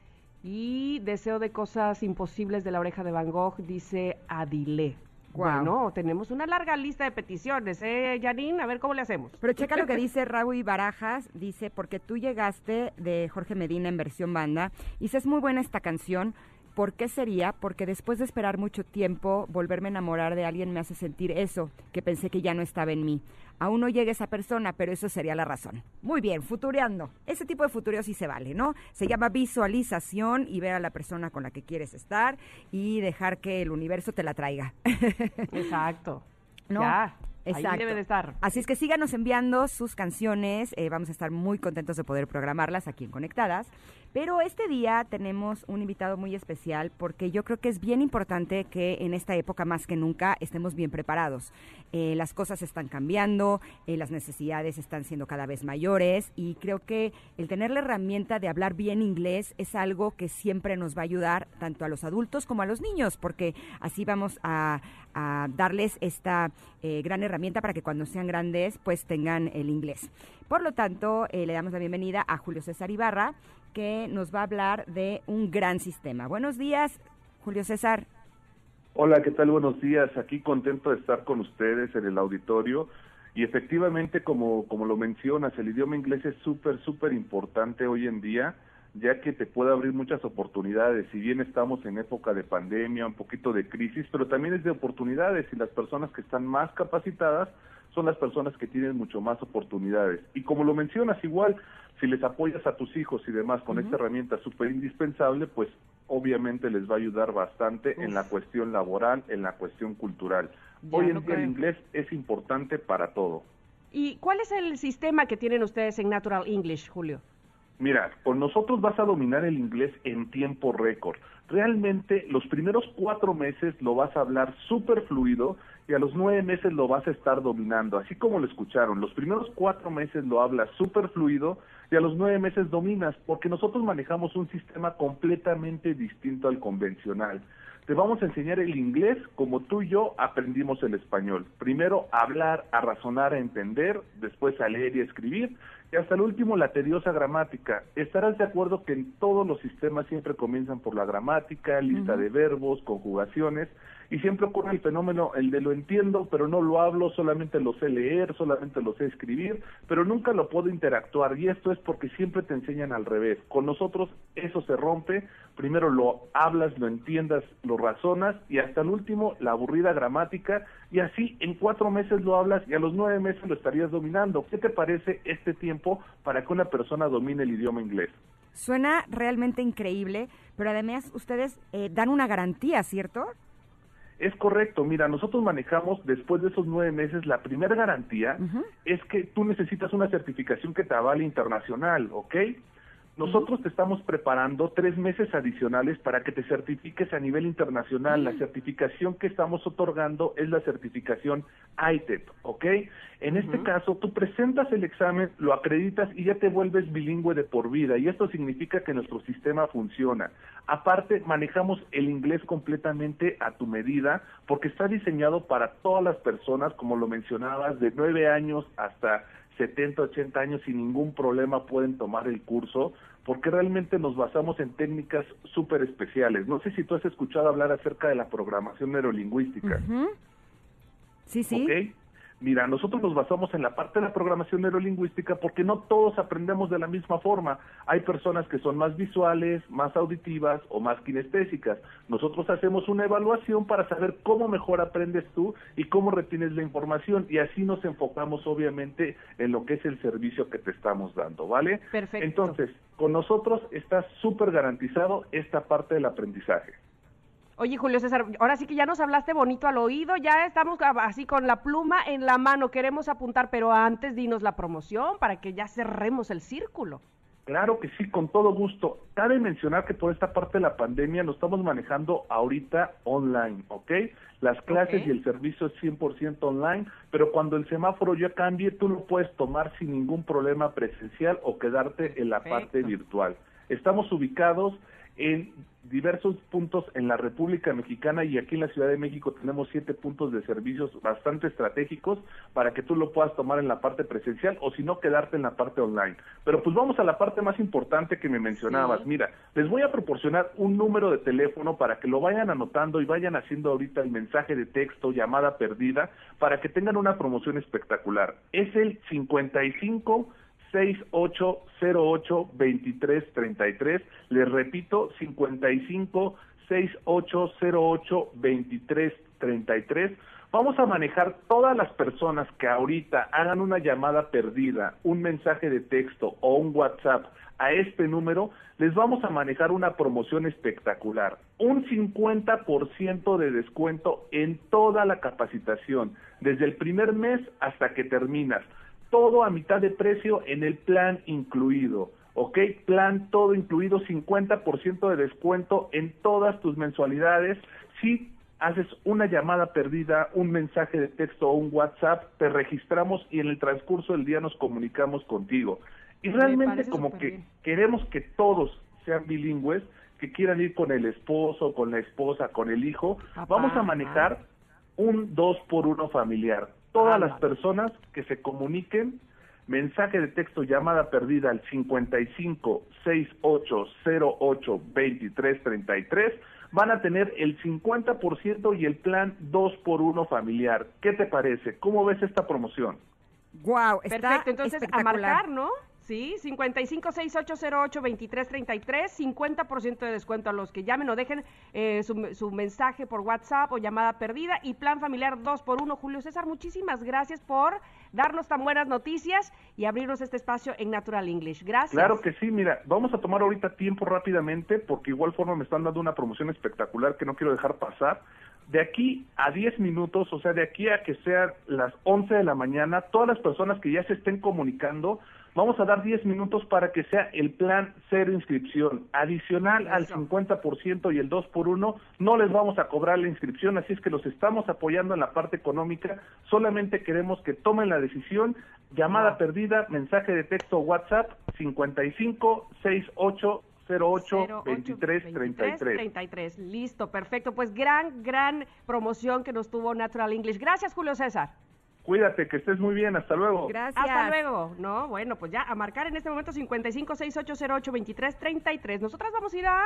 Y Deseo de cosas imposibles de la oreja de Van Gogh, dice Adile. Guau. Bueno, tenemos una larga lista de peticiones, ¿eh, Janine? A ver cómo le hacemos. Pero checa lo que dice Raúl Barajas, dice, porque tú llegaste de Jorge Medina en versión banda, y dice, es muy buena esta canción, ¿por qué sería? Porque después de esperar mucho tiempo, volverme a enamorar de alguien me hace sentir eso, que pensé que ya no estaba en mí. Aún no llega esa persona, pero eso sería la razón. Muy bien, futureando. Ese tipo de futureo sí se vale, ¿no? Se llama visualización y ver a la persona con la que quieres estar y dejar que el universo te la traiga. <laughs> Exacto. ¿No? Ya, Exacto. ahí debe de estar. Así es que síganos enviando sus canciones. eh, vamos a estar muy contentos de poder programarlas aquí en Conectadas. Pero este día tenemos un invitado muy especial porque yo creo que es bien importante que en esta época más que nunca estemos bien preparados. Eh, las cosas están cambiando, eh, las necesidades están siendo cada vez mayores y creo que el tener la herramienta de hablar bien inglés es algo que siempre nos va a ayudar tanto a los adultos como a los niños porque así vamos a, darles esta eh, gran herramienta para que cuando sean grandes pues tengan el inglés. Por lo tanto, le damos la bienvenida a Julio César Ibarra, que nos va a hablar de un gran sistema. Buenos días, Julio César. Hola, ¿qué tal? Buenos días. Aquí contento de estar con ustedes en el auditorio. Y efectivamente, como, como lo mencionas, el idioma inglés es súper, súper importante hoy en día, ya que te puede abrir muchas oportunidades. Si bien estamos en época de pandemia, un poquito de crisis, pero también es de oportunidades y las personas que están más capacitadas son las personas que tienen mucho más oportunidades. Y como lo mencionas, igual, si les apoyas a tus hijos y demás con esta herramienta súper indispensable, pues obviamente les va a ayudar bastante en la cuestión laboral, en la cuestión cultural. Ya Hoy en día el inglés es importante para todo. ¿Y cuál es el sistema que tienen ustedes en Natural English, Julio? Mira, con nosotros vas a dominar el inglés en tiempo récord. Realmente los primeros cuatro meses lo vas a hablar súper fluido y a los nueve meses lo vas a estar dominando. Así como lo escucharon, los primeros cuatro meses lo hablas súper fluido y a los nueve meses dominas, porque nosotros manejamos un sistema completamente distinto al convencional. Te vamos a enseñar el inglés como tú y yo aprendimos el español. Primero hablar, a razonar, a entender, después a leer y a escribir, y hasta el último la tediosa gramática. Estarás de acuerdo que en todos los sistemas siempre comienzan por la gramática, lista de verbos, conjugaciones, y siempre ocurre el fenómeno, el de lo entiendo, pero no lo hablo, solamente lo sé leer, solamente lo sé escribir, pero nunca lo puedo interactuar, y esto es porque siempre te enseñan al revés. Con nosotros eso se rompe, primero lo hablas, lo entiendas, lo razonas, y hasta el último la aburrida gramática, y así en cuatro meses lo hablas y a los nueve meses lo estarías dominando. ¿Qué te parece este tiempo para que una persona domine el idioma inglés? Suena realmente increíble, pero además ustedes eh, dan una garantía, ¿cierto? Es correcto, mira, nosotros manejamos después de esos nueve meses la primera garantía es que tú necesitas una certificación que te avale internacional, ¿ok? Nosotros te estamos preparando tres meses adicionales para que te certifiques a nivel internacional. La certificación que estamos otorgando es la certificación ITEP, ¿ok? En este caso, tú presentas el examen, lo acreditas y ya te vuelves bilingüe de por vida. Y esto significa que nuestro sistema funciona. Aparte, manejamos el inglés completamente a tu medida porque está diseñado para todas las personas, como lo mencionabas, de nueve años hasta 70, 80 años sin ningún problema pueden tomar el curso, porque realmente nos basamos en técnicas súper especiales. No sé si tú has escuchado hablar acerca de la programación neurolingüística. Sí, sí. Mira, nosotros nos basamos en la parte de la programación neurolingüística porque no todos aprendemos de la misma forma. Hay personas que son más visuales, más auditivas o más kinestésicas. Nosotros hacemos una evaluación para saber cómo mejor aprendes tú y cómo retienes la información y así nos enfocamos obviamente en lo que es el servicio que te estamos dando, ¿vale? Perfecto. Entonces, con nosotros está súper garantizado esta parte del aprendizaje. Oye, Julio César, ahora sí que ya nos hablaste bonito al oído, ya estamos así con la pluma en la mano, queremos apuntar, pero antes dinos la promoción para que ya cerremos el círculo. Claro que sí, con todo gusto. Cabe mencionar que por esta parte de la pandemia lo estamos manejando ahorita online, ¿ok? Las clases y el servicio es 100% online, pero cuando el semáforo ya cambie, tú lo puedes tomar sin ningún problema presencial o quedarte en la parte virtual. Estamos ubicados en diversos puntos en la República Mexicana y aquí en la Ciudad de México tenemos siete puntos de servicios bastante estratégicos para que tú lo puedas tomar en la parte presencial o si no quedarte en la parte online. Pero pues vamos a la parte más importante que me mencionabas. Sí. Mira, les voy a proporcionar un número de teléfono para que lo vayan anotando y vayan haciendo ahorita el mensaje de texto, llamada perdida, para que tengan una promoción espectacular. Es el 55 6808-2333. Les repito, 55 6808-2333. Vamos a manejar todas las personas que ahorita hagan una llamada perdida, un mensaje de texto o un WhatsApp a este número, les vamos a manejar una promoción espectacular. Un 50% de descuento en toda la capacitación, desde el primer mes hasta que terminas todo a mitad de precio en el plan incluido. ¿Ok? Plan todo incluido, 50% de descuento en todas tus mensualidades. Si haces una llamada perdida, un mensaje de texto o un WhatsApp, te registramos y en el transcurso del día nos comunicamos contigo. Y Me realmente como que bien. queremos que todos sean bilingües, que quieran ir con el esposo, con la esposa, con el hijo, Papá, vamos a manejar un dos por uno familiar. Todas Ándale. las personas que se comuniquen, mensaje de texto llamada perdida al 55 6808 2333, van a tener el 50% y el plan dos por uno familiar. ¿Qué te parece? ¿Cómo ves esta promoción? Wow, está Perfecto, entonces a marcar, ¿no? Sí, 5568082333, 50% de descuento a los que llamen o dejen eh, su, su mensaje por WhatsApp o llamada perdida y plan familiar 2 por 1 Julio César, muchísimas gracias por darnos tan buenas noticias y abrirnos este espacio en Natural English. Gracias. Claro que sí, mira, vamos a tomar ahorita tiempo rápidamente porque igual forma me están dando una promoción espectacular que no quiero dejar pasar. De aquí a 10 minutos, o sea, de aquí a que sean las 11 de la mañana, todas las personas que ya se estén comunicando, vamos a dar 10 minutos para que sea el plan cero inscripción. Adicional al Eso. 50% y el 2 por 1, no les vamos a cobrar la inscripción, así es que los estamos apoyando en la parte económica. Solamente queremos que tomen la decisión. Llamada perdida, mensaje de texto WhatsApp 55 68 08 23 33. 33. Listo, perfecto. Pues gran, gran promoción que nos tuvo Natural English. Gracias, Julio César. Cuídate, que estés muy bien. Hasta luego. Gracias. Hasta luego. No, bueno, pues ya a marcar en este momento 5568082333. Nosotras vamos a ir a...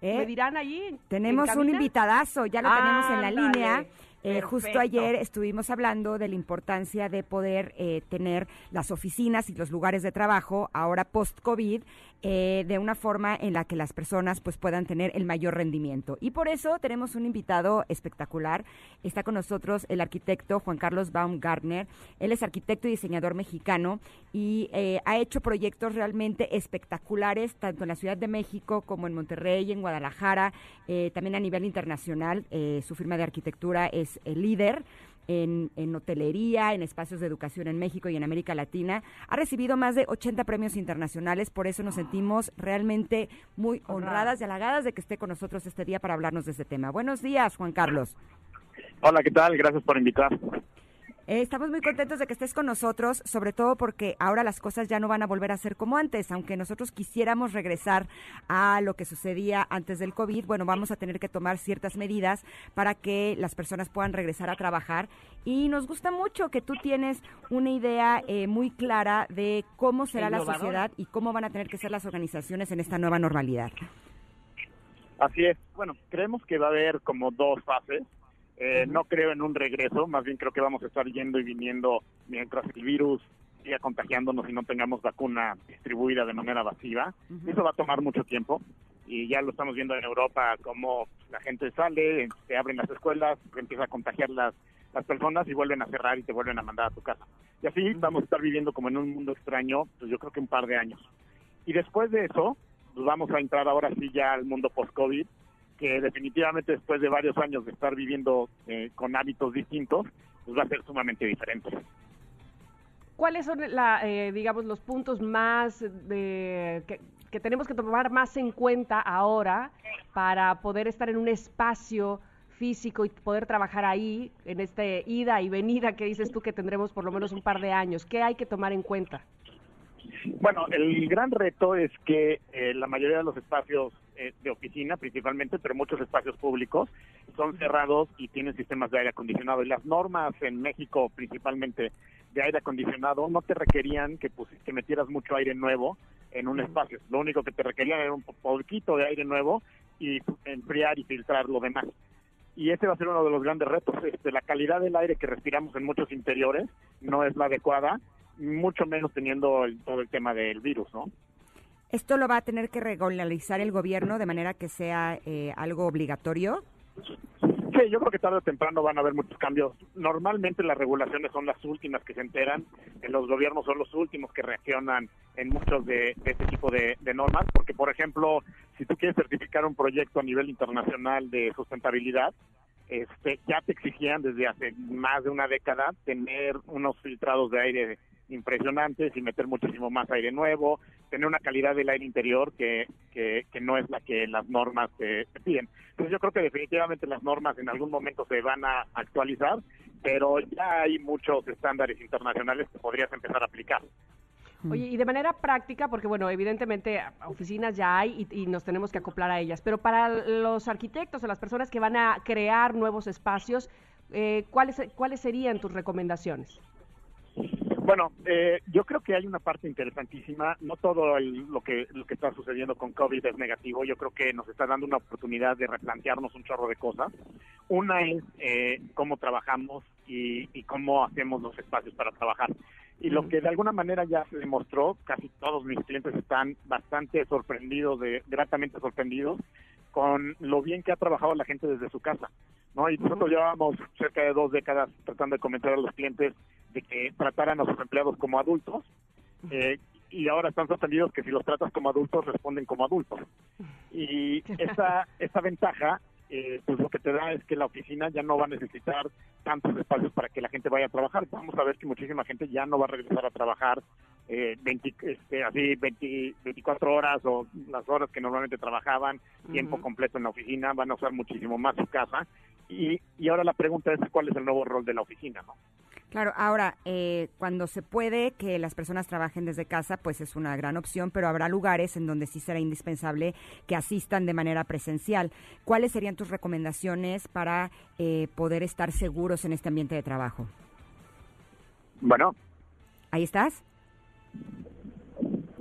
¿Eh? ¿Me dirán allí? Tenemos en un invitadazo, ya lo tenemos en la línea. Eh, justo ayer estuvimos hablando de la importancia de poder eh, tener las oficinas y los lugares de trabajo ahora post-COVID eh, de una forma en la que las personas pues puedan tener el mayor rendimiento. Y por eso tenemos un invitado espectacular. Está con nosotros el arquitecto Juan Carlos Baumgartner. Él es arquitecto y diseñador mexicano y eh, ha hecho proyectos realmente espectaculares tanto en la Ciudad de México como en Monterrey, en Guadalajara, eh, también a nivel internacional. Su firma de arquitectura es el líder. En, en hotelería, en espacios de educación en México y en América Latina. Ha recibido más de 80 premios internacionales, por eso nos sentimos realmente muy honradas y halagadas de que esté con nosotros este día para hablarnos de este tema. Buenos días, Juan Carlos. Hola, ¿qué tal? Gracias por invitar. Eh, estamos muy contentos de que estés con nosotros, sobre todo porque ahora las cosas ya no van a volver a ser como antes, aunque nosotros quisiéramos regresar a lo que sucedía antes del COVID, bueno, vamos a tener que tomar ciertas medidas para que las personas puedan regresar a trabajar y nos gusta mucho que tú tienes una idea eh, muy clara de cómo será la sociedad y cómo van a tener que ser las organizaciones en esta nueva normalidad. Así es. Bueno, creemos que va a haber como dos fases. Eh, No creo en un regreso, más bien creo que vamos a estar yendo y viniendo mientras el virus siga contagiándonos y no tengamos vacuna distribuida de manera masiva. Eso va a tomar mucho tiempo y ya lo estamos viendo en Europa, como la gente sale, se abren las escuelas, empieza a contagiar las, las personas y vuelven a cerrar y te vuelven a mandar a tu casa. Y así vamos a estar viviendo como en un mundo extraño, pues yo creo que un par de años. Y después de eso, pues vamos a entrar ahora sí ya al mundo post-COVID, que definitivamente después de varios años de estar viviendo eh, con hábitos distintos, pues va a ser sumamente diferente. ¿Cuáles son, la, eh, digamos, los puntos más de, que, que tenemos que tomar más en cuenta ahora para poder estar en un espacio físico y poder trabajar ahí, en este ida y venida que dices tú que tendremos por lo menos un par de años? ¿Qué hay que tomar en cuenta? Bueno, el gran reto es que eh, la mayoría de los espacios eh, de oficina, principalmente, pero muchos espacios públicos, son cerrados y tienen sistemas de aire acondicionado. Y las normas en México, principalmente de aire acondicionado, no te requerían que, pusi- que metieras mucho aire nuevo en un espacio. Lo único que te requerían era un po- poquito de aire nuevo y enfriar y filtrar lo demás. Y ese va a ser uno de los grandes retos. Este, la calidad del aire que respiramos en muchos interiores no es la adecuada, mucho menos teniendo el- todo el tema del virus, ¿no? ¿Esto lo va a tener que regularizar el gobierno de manera que sea eh, algo obligatorio? Sí, yo creo que tarde o temprano van a haber muchos cambios. Normalmente las regulaciones son las últimas que se enteran, en los gobiernos son los últimos que reaccionan en muchos de, de este tipo de, de normas, porque por ejemplo, si tú quieres certificar un proyecto a nivel internacional de sustentabilidad, este, ya te exigían desde hace más de una década tener unos filtrados de aire impresionantes y meter muchísimo más aire nuevo, tener una calidad del aire interior que, que, que no es la que las normas te, te piden. Entonces yo creo que definitivamente las normas en algún momento se van a actualizar, pero ya hay muchos estándares internacionales que podrías empezar a aplicar. Oye, y de manera práctica, porque bueno, evidentemente oficinas ya hay y, y nos tenemos que acoplar a ellas, pero para los arquitectos o las personas que van a crear nuevos espacios, eh, ¿cuáles, ¿cuáles serían tus recomendaciones? Bueno, eh, yo creo que hay una parte interesantísima. No todo el- lo que lo que está sucediendo con COVID es negativo. Yo creo que nos está dando una oportunidad de replantearnos un chorro de cosas. Una es eh, cómo trabajamos y, y cómo hacemos los espacios para trabajar. Y lo que de alguna manera ya se demostró, casi todos mis clientes están bastante sorprendidos, de, gratamente sorprendidos, con lo bien que ha trabajado la gente desde su casa. ¿no? Y nosotros llevamos cerca de dos décadas tratando de convencer a los clientes de que trataran a sus empleados como adultos eh, y ahora están sorprendidos que si los tratas como adultos responden como adultos. Y <laughs> esa, esa ventaja, eh, pues lo que te da es que la oficina ya no va a necesitar tantos espacios para que la gente vaya a trabajar. Vamos a ver que muchísima gente ya no va a regresar a trabajar eh, 20, este, así 20, 24 horas o las horas que normalmente trabajaban, tiempo completo en la oficina, van a usar muchísimo más su casa. Y, y ahora la pregunta es cuál es el nuevo rol de la oficina, ¿no? Claro, ahora, eh, cuando se puede que las personas trabajen desde casa, pues es una gran opción, pero habrá lugares en donde sí será indispensable que asistan de manera presencial. ¿Cuáles serían tus recomendaciones para eh, poder estar seguros en este ambiente de trabajo? Bueno, ¿Ahí estás?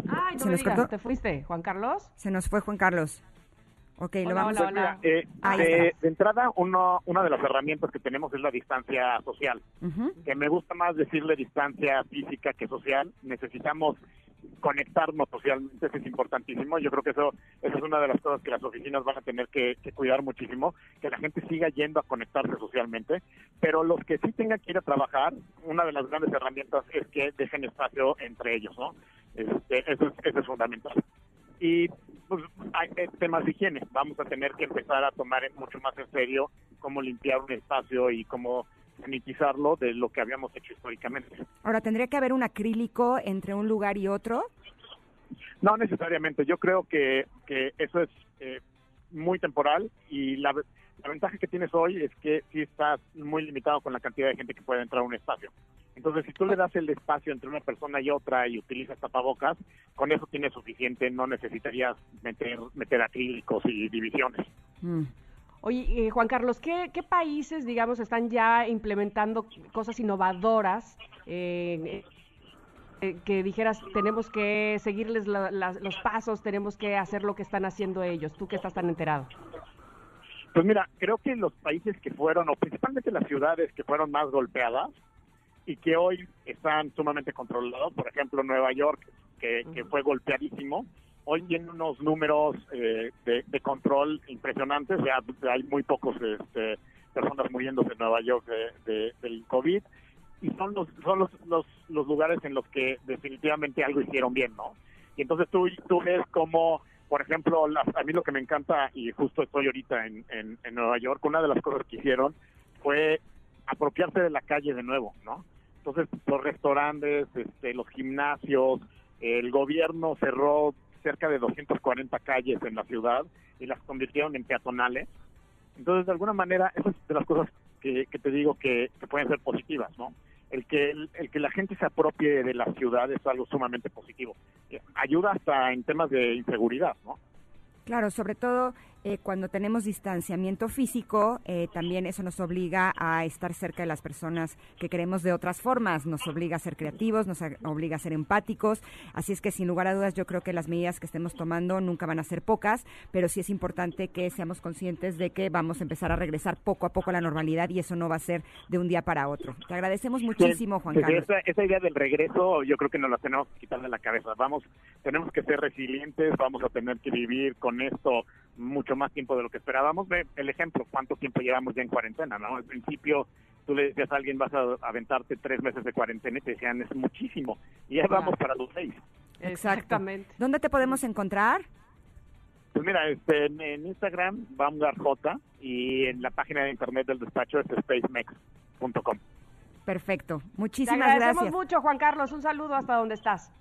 Ay, no ¿Se me nos digas, cortó? ¿te fuiste, Juan Carlos? Se nos fue Juan Carlos. Ok, lo vamos hola, a... hola. eh, Ahí de, está. de entrada, uno, una de las herramientas que tenemos es la distancia social. Que me gusta más decirle distancia física que social. Necesitamos conectarnos socialmente, eso es importantísimo. Yo creo que eso, eso es una de las cosas que las oficinas van a tener que, que cuidar muchísimo, que la gente siga yendo a conectarse socialmente. Pero los que sí tengan que ir a trabajar, una de las grandes herramientas es que dejen espacio entre ellos, ¿no? Este, eso, es, eso es fundamental. Y pues hay eh, temas de higiene. Vamos a tener que empezar a tomar mucho más en serio cómo limpiar un espacio y cómo sanitizarlo de lo que habíamos hecho históricamente. Ahora, ¿tendría que haber un acrílico entre un lugar y otro? No necesariamente. Yo creo que, que eso es eh, muy temporal y la, la ventaja que tienes hoy es que sí estás muy limitado con la cantidad de gente que puede entrar a un espacio. Entonces, si tú le das el espacio entre una persona y otra y utilizas tapabocas, con eso tienes suficiente, no necesitarías meter, meter acrílicos y divisiones. Mm. Oye, eh, Juan Carlos, ¿qué, qué países, digamos, están ya implementando cosas innovadoras eh, eh, que dijeras, tenemos que seguirles la- los pasos, tenemos que hacer lo que están haciendo ellos? Tú que estás tan enterado. Pues mira, creo que los países que fueron, o principalmente las ciudades que fueron más golpeadas y que hoy están sumamente controlados, por ejemplo Nueva York, que, que fue golpeadísimo, hoy tiene unos números eh, de, de control impresionantes, ya hay muy pocos este, personas muriéndose en Nueva York de, de- del COVID, y son los son los, los, los lugares en los que definitivamente algo hicieron bien, ¿no? Y entonces tú, tú ves como, por ejemplo, la- a mí lo que me encanta, y justo estoy ahorita en, en, Nueva York, una de las cosas que hicieron fue apropiarse de la calle de nuevo, ¿no? Entonces, los restaurantes, este, los gimnasios, el gobierno cerró cerca de 240 calles en la ciudad y las convirtieron en peatonales. Entonces, de alguna manera, esas es de las cosas que, que te digo que pueden ser positivas, ¿no? El que, el, que la gente se apropie de la ciudad es algo sumamente positivo. Eh, Ayuda hasta en temas de inseguridad, ¿no? Claro, sobre todo eh, cuando tenemos distanciamiento físico, eh, también eso nos obliga a estar cerca de las personas que queremos de otras formas, nos obliga a ser creativos, nos obliga a ser empáticos, así es que sin lugar a dudas yo creo que las medidas que estemos tomando nunca van a ser pocas, pero sí es importante que seamos conscientes de que vamos a empezar a regresar poco a poco a la normalidad y eso no va a ser de un día para otro. Te agradecemos muchísimo, Juan Sí, Carlos. Esa, esa idea del regreso yo creo que nos la tenemos que quitar de la cabeza. Vamos, tenemos que ser resilientes, vamos a tener que vivir con esto mucho más tiempo de lo que esperábamos. Ve el ejemplo, cuánto tiempo llevamos ya en cuarentena, ¿no? Al principio tú le decías a alguien vas a aventarte tres meses de cuarentena y te decían es muchísimo. Y ya Claro. vamos para los seis. Exactamente. ¿Dónde te podemos encontrar? Pues mira, este, en, en Instagram, Baumgar J, y en la página de internet del despacho es spacemex.com. Perfecto. Te Muchísimas agradecemos gracias. mucho, Juan Carlos. Un saludo hasta donde estás.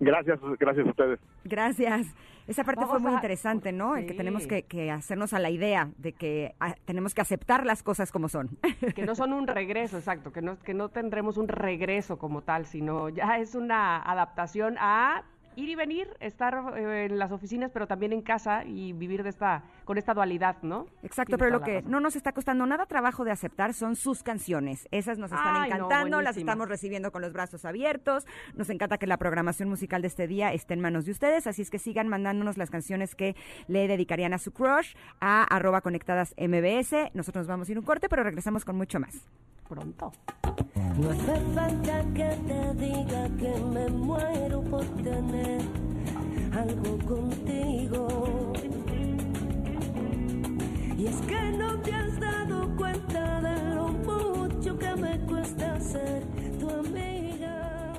Gracias, gracias a ustedes. Gracias. Esa parte fue muy a- interesante, ¿no? El que Sí. tenemos que, que hacernos a la idea de que ah, tenemos que aceptar las cosas como son. <laughs> Que no son un regreso, exacto, que no, que no tendremos un regreso como tal, sino ya es una adaptación a ir y venir, estar eh, en las oficinas, pero también en casa y vivir de esta, con esta dualidad, ¿no? Exacto, Tienes pero lo que razón. no nos está costando nada trabajo de aceptar son sus canciones. Esas nos están Ay, no, encantando, las estamos recibiendo con los brazos abiertos. Nos encanta que la programación musical de este día esté en manos de ustedes, así es que sigan mandándonos las canciones que le dedicarían a su crush a arroba conectadas MBS. Nosotros nos vamos a ir un corte, pero regresamos con mucho más. Pronto. No hace falta que te diga que me muero por tener algo contigo. Y es que no te has dado cuenta de lo mucho que me cuesta ser tu amiga.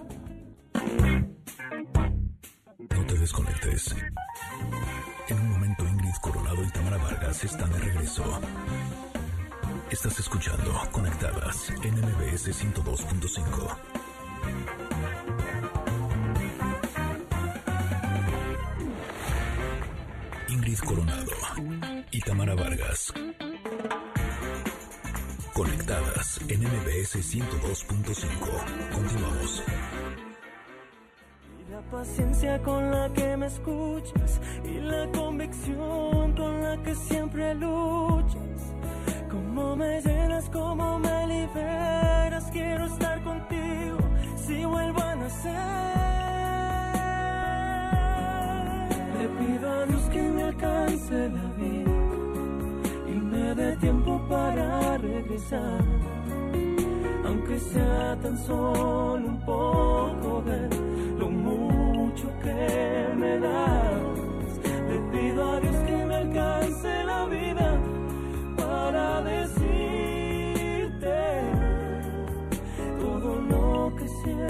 No te desconectes. En un momento Ingrid Coronado y Tamara Vargas están de regreso. Estás escuchando Conectadas en MBS 102.5. Ingrid Coronado y Tamara Vargas. Conectadas en MBS 102.5. Continuamos. Y la paciencia con la que me escuchas y la convicción con la que siempre luchas. Cómo me llenas, cómo me liberas, quiero estar contigo si vuelvo a nacer. Le pido a Dios que me alcance la vida y me dé tiempo para regresar aunque sea tan solo un poco de lo mucho que me das. Le pido a Dios que me alcance la vida para decirte todo lo que siento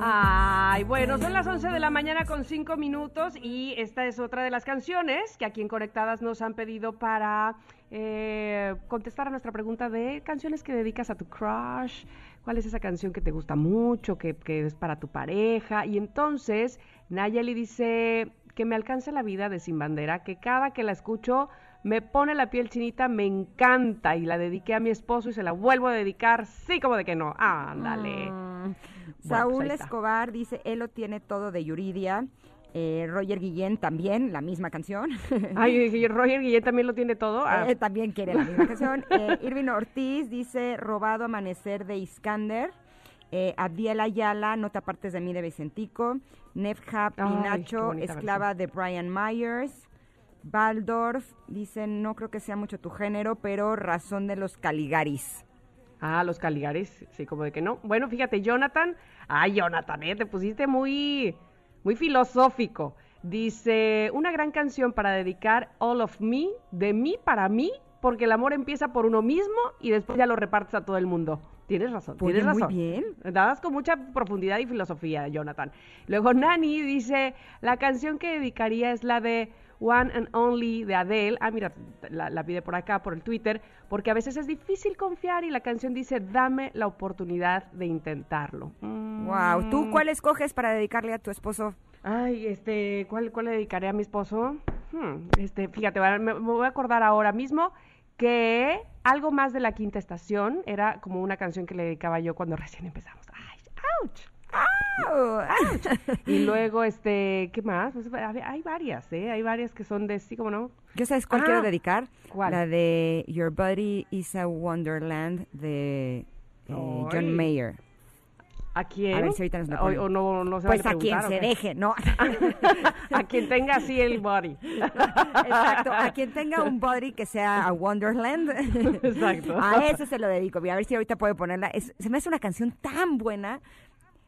Ay, bueno, son las 11 de la mañana con 5 minutos y esta es otra de las canciones que aquí en Conectadas nos han pedido para eh, contestar a nuestra pregunta de canciones que dedicas a tu crush, cuál es esa canción que te gusta mucho, que, que es para tu pareja. Y entonces Nayeli dice que me alcance la vida de Sin Bandera, que cada que la escucho me pone la piel chinita, me encanta y la dediqué a mi esposo y se la vuelvo a dedicar, sí como de que no. Ándale. Mm. pues Saúl. Escobar dice, él lo tiene todo de Yuridia. Eh, Roger Guillén también, la misma canción. <laughs> Ay, Roger Guillén también lo tiene todo. Ah, Eh, también quiere la misma canción. <laughs> Eh, Irving Ortiz dice Robado Amanecer de Iskander. Eh, Abdiel Ayala, No te apartes de mí de Vicentico. Nefja Pinacho, esclava de Brian Myers. Baldorf, dicen, no creo que sea mucho tu género, pero razón de los Caligaris. Ah, los Caligares, sí, como de que no. Bueno, fíjate, Jonathan. Ay, Jonathan, eh, te pusiste muy, muy filosófico. Dice, una gran canción para dedicar All of Me, de mí para mí, porque el amor empieza por uno mismo y después ya lo repartes a todo el mundo. Tienes razón, tienes muy razón. bien. Dadas con mucha profundidad y filosofía, Jonathan. Luego Nani dice, la canción que dedicaría es la de One and Only de Adele. Ah, mira, la, la pide por acá, por el Twitter, porque a veces es difícil confiar y la canción dice, dame la oportunidad de intentarlo. Wow, ¿tú Mm. cuál escoges para dedicarle a tu esposo? Ay, este, ¿cuál, cuál le dedicaré a mi esposo? Hmm, este, fíjate, me, me voy a acordar ahora mismo que algo más de la quinta estación era como una canción que le dedicaba yo cuando recién empezamos. Ay, ouch. <laughs> Y luego, este, ¿qué más? Pues, hay varias, ¿eh? Hay varias que son de, sí, como no. ¿Yo sabes cuál Ah, quiero dedicar? ¿cuál? La de Your Body is a Wonderland de eh. John Mayer. ¿A quién? A ver si ahorita nos O- no, no se Pues vale a quien preguntar, ¿o se deje, ¿no? <laughs> a quien tenga así el body. Exacto, a quien tenga un body que sea a Wonderland. Exacto. <laughs> A ese se lo dedico. A ver si ahorita puede ponerla. Es- se me hace una canción tan buena.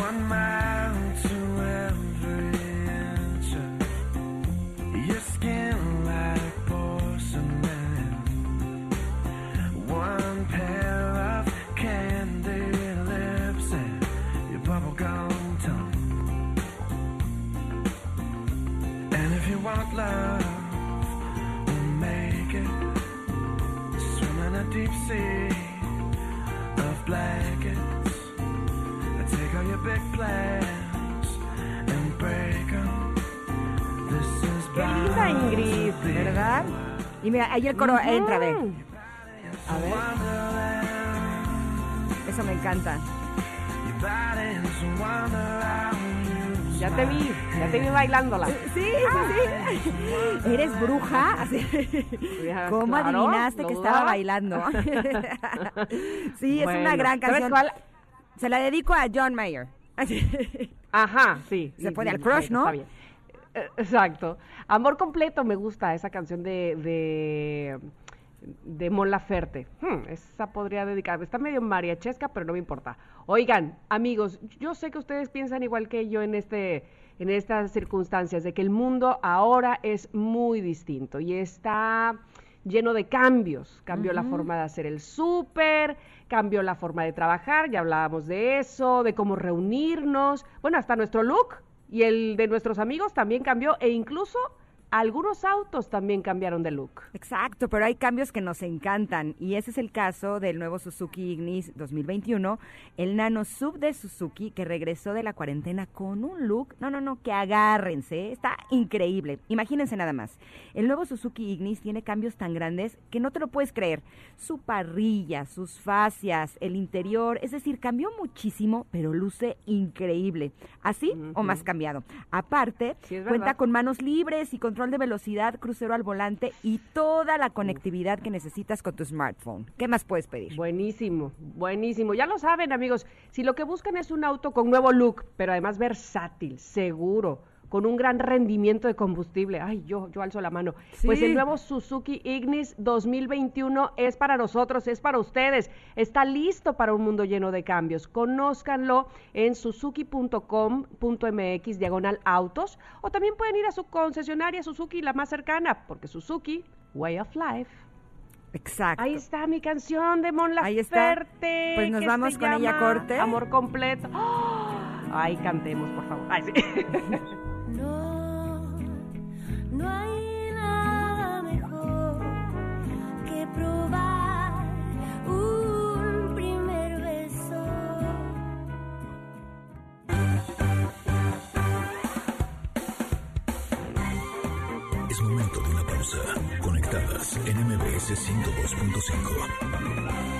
One mile to every inch of your skin like porcelain. One pair of candy lips and your bubblegum tongue. And if you want love, we'll make it. Swim in a deep sea Take all your big plans and break. This is Qué linda, Ingrid, ¿Verdad? Y mira, ahí el coro entra, ve. A ver. Eso me encanta. Ya te vi, ya te vi bailándola. Sí, sí, sí. ¿Eres bruja? ¿Cómo claro, adivinaste ¿lo que estaba bailando? <laughs> sí, es una Bueno, gran ¿sabes canción. cuál? Se la dedico a John Mayer. Ajá, sí. Se sí, al crush, ¿no? Está bien. Eh, Exacto. Amor completo me gusta esa canción de de, de Mon Laferte. Hmm, esa podría dedicar. Está medio mariachesca, pero no me importa. Oigan, amigos, yo sé que ustedes piensan igual que yo en este en estas circunstancias de que el mundo ahora es muy distinto y está lleno de cambios. Cambió la forma de hacer el súper, cambió la forma de trabajar, ya hablábamos de eso, de cómo reunirnos, bueno, hasta nuestro look y el de nuestros amigos también cambió e incluso algunos autos también cambiaron de look. Exacto, pero hay cambios que nos encantan y ese es el caso del nuevo Suzuki Ignis 2021, el Nano Sub de Suzuki que regresó de la cuarentena con un look, no, no, no, que agárrense, está increíble. Imagínense nada más, el nuevo Suzuki Ignis tiene cambios tan grandes que no te lo puedes creer. Su parrilla, sus fascias, el interior, es decir, cambió muchísimo, pero luce increíble. Así o más cambiado. Aparte, Sí, cuenta con manos libres y control de velocidad, crucero al volante y toda la conectividad que necesitas con tu smartphone. ¿Qué más puedes pedir? Buenísimo, buenísimo. Ya lo saben, amigos. Si lo que buscan es un auto con nuevo look, pero además versátil, seguro, con un gran rendimiento de combustible. Ay, yo, yo alzo la mano. Pues el nuevo Suzuki Ignis 2021 es para nosotros, es para ustedes. Está listo para un mundo lleno de cambios. Conózcanlo en suzuki.com.mx diagonal autos o también pueden ir a su concesionaria Suzuki, la más cercana, porque Suzuki, Way of Life. Exacto. Ahí está mi canción de Mon Ahí está. Laferte. Pues nos vamos con ella corte. Amor completo. ¡Ah! <gasps> Ay, cantemos, por favor. Ay, sí. <laughs> No, no hay nada mejor que probar un primer beso. Es momento de una pausa. Conectadas en MBS 102.5.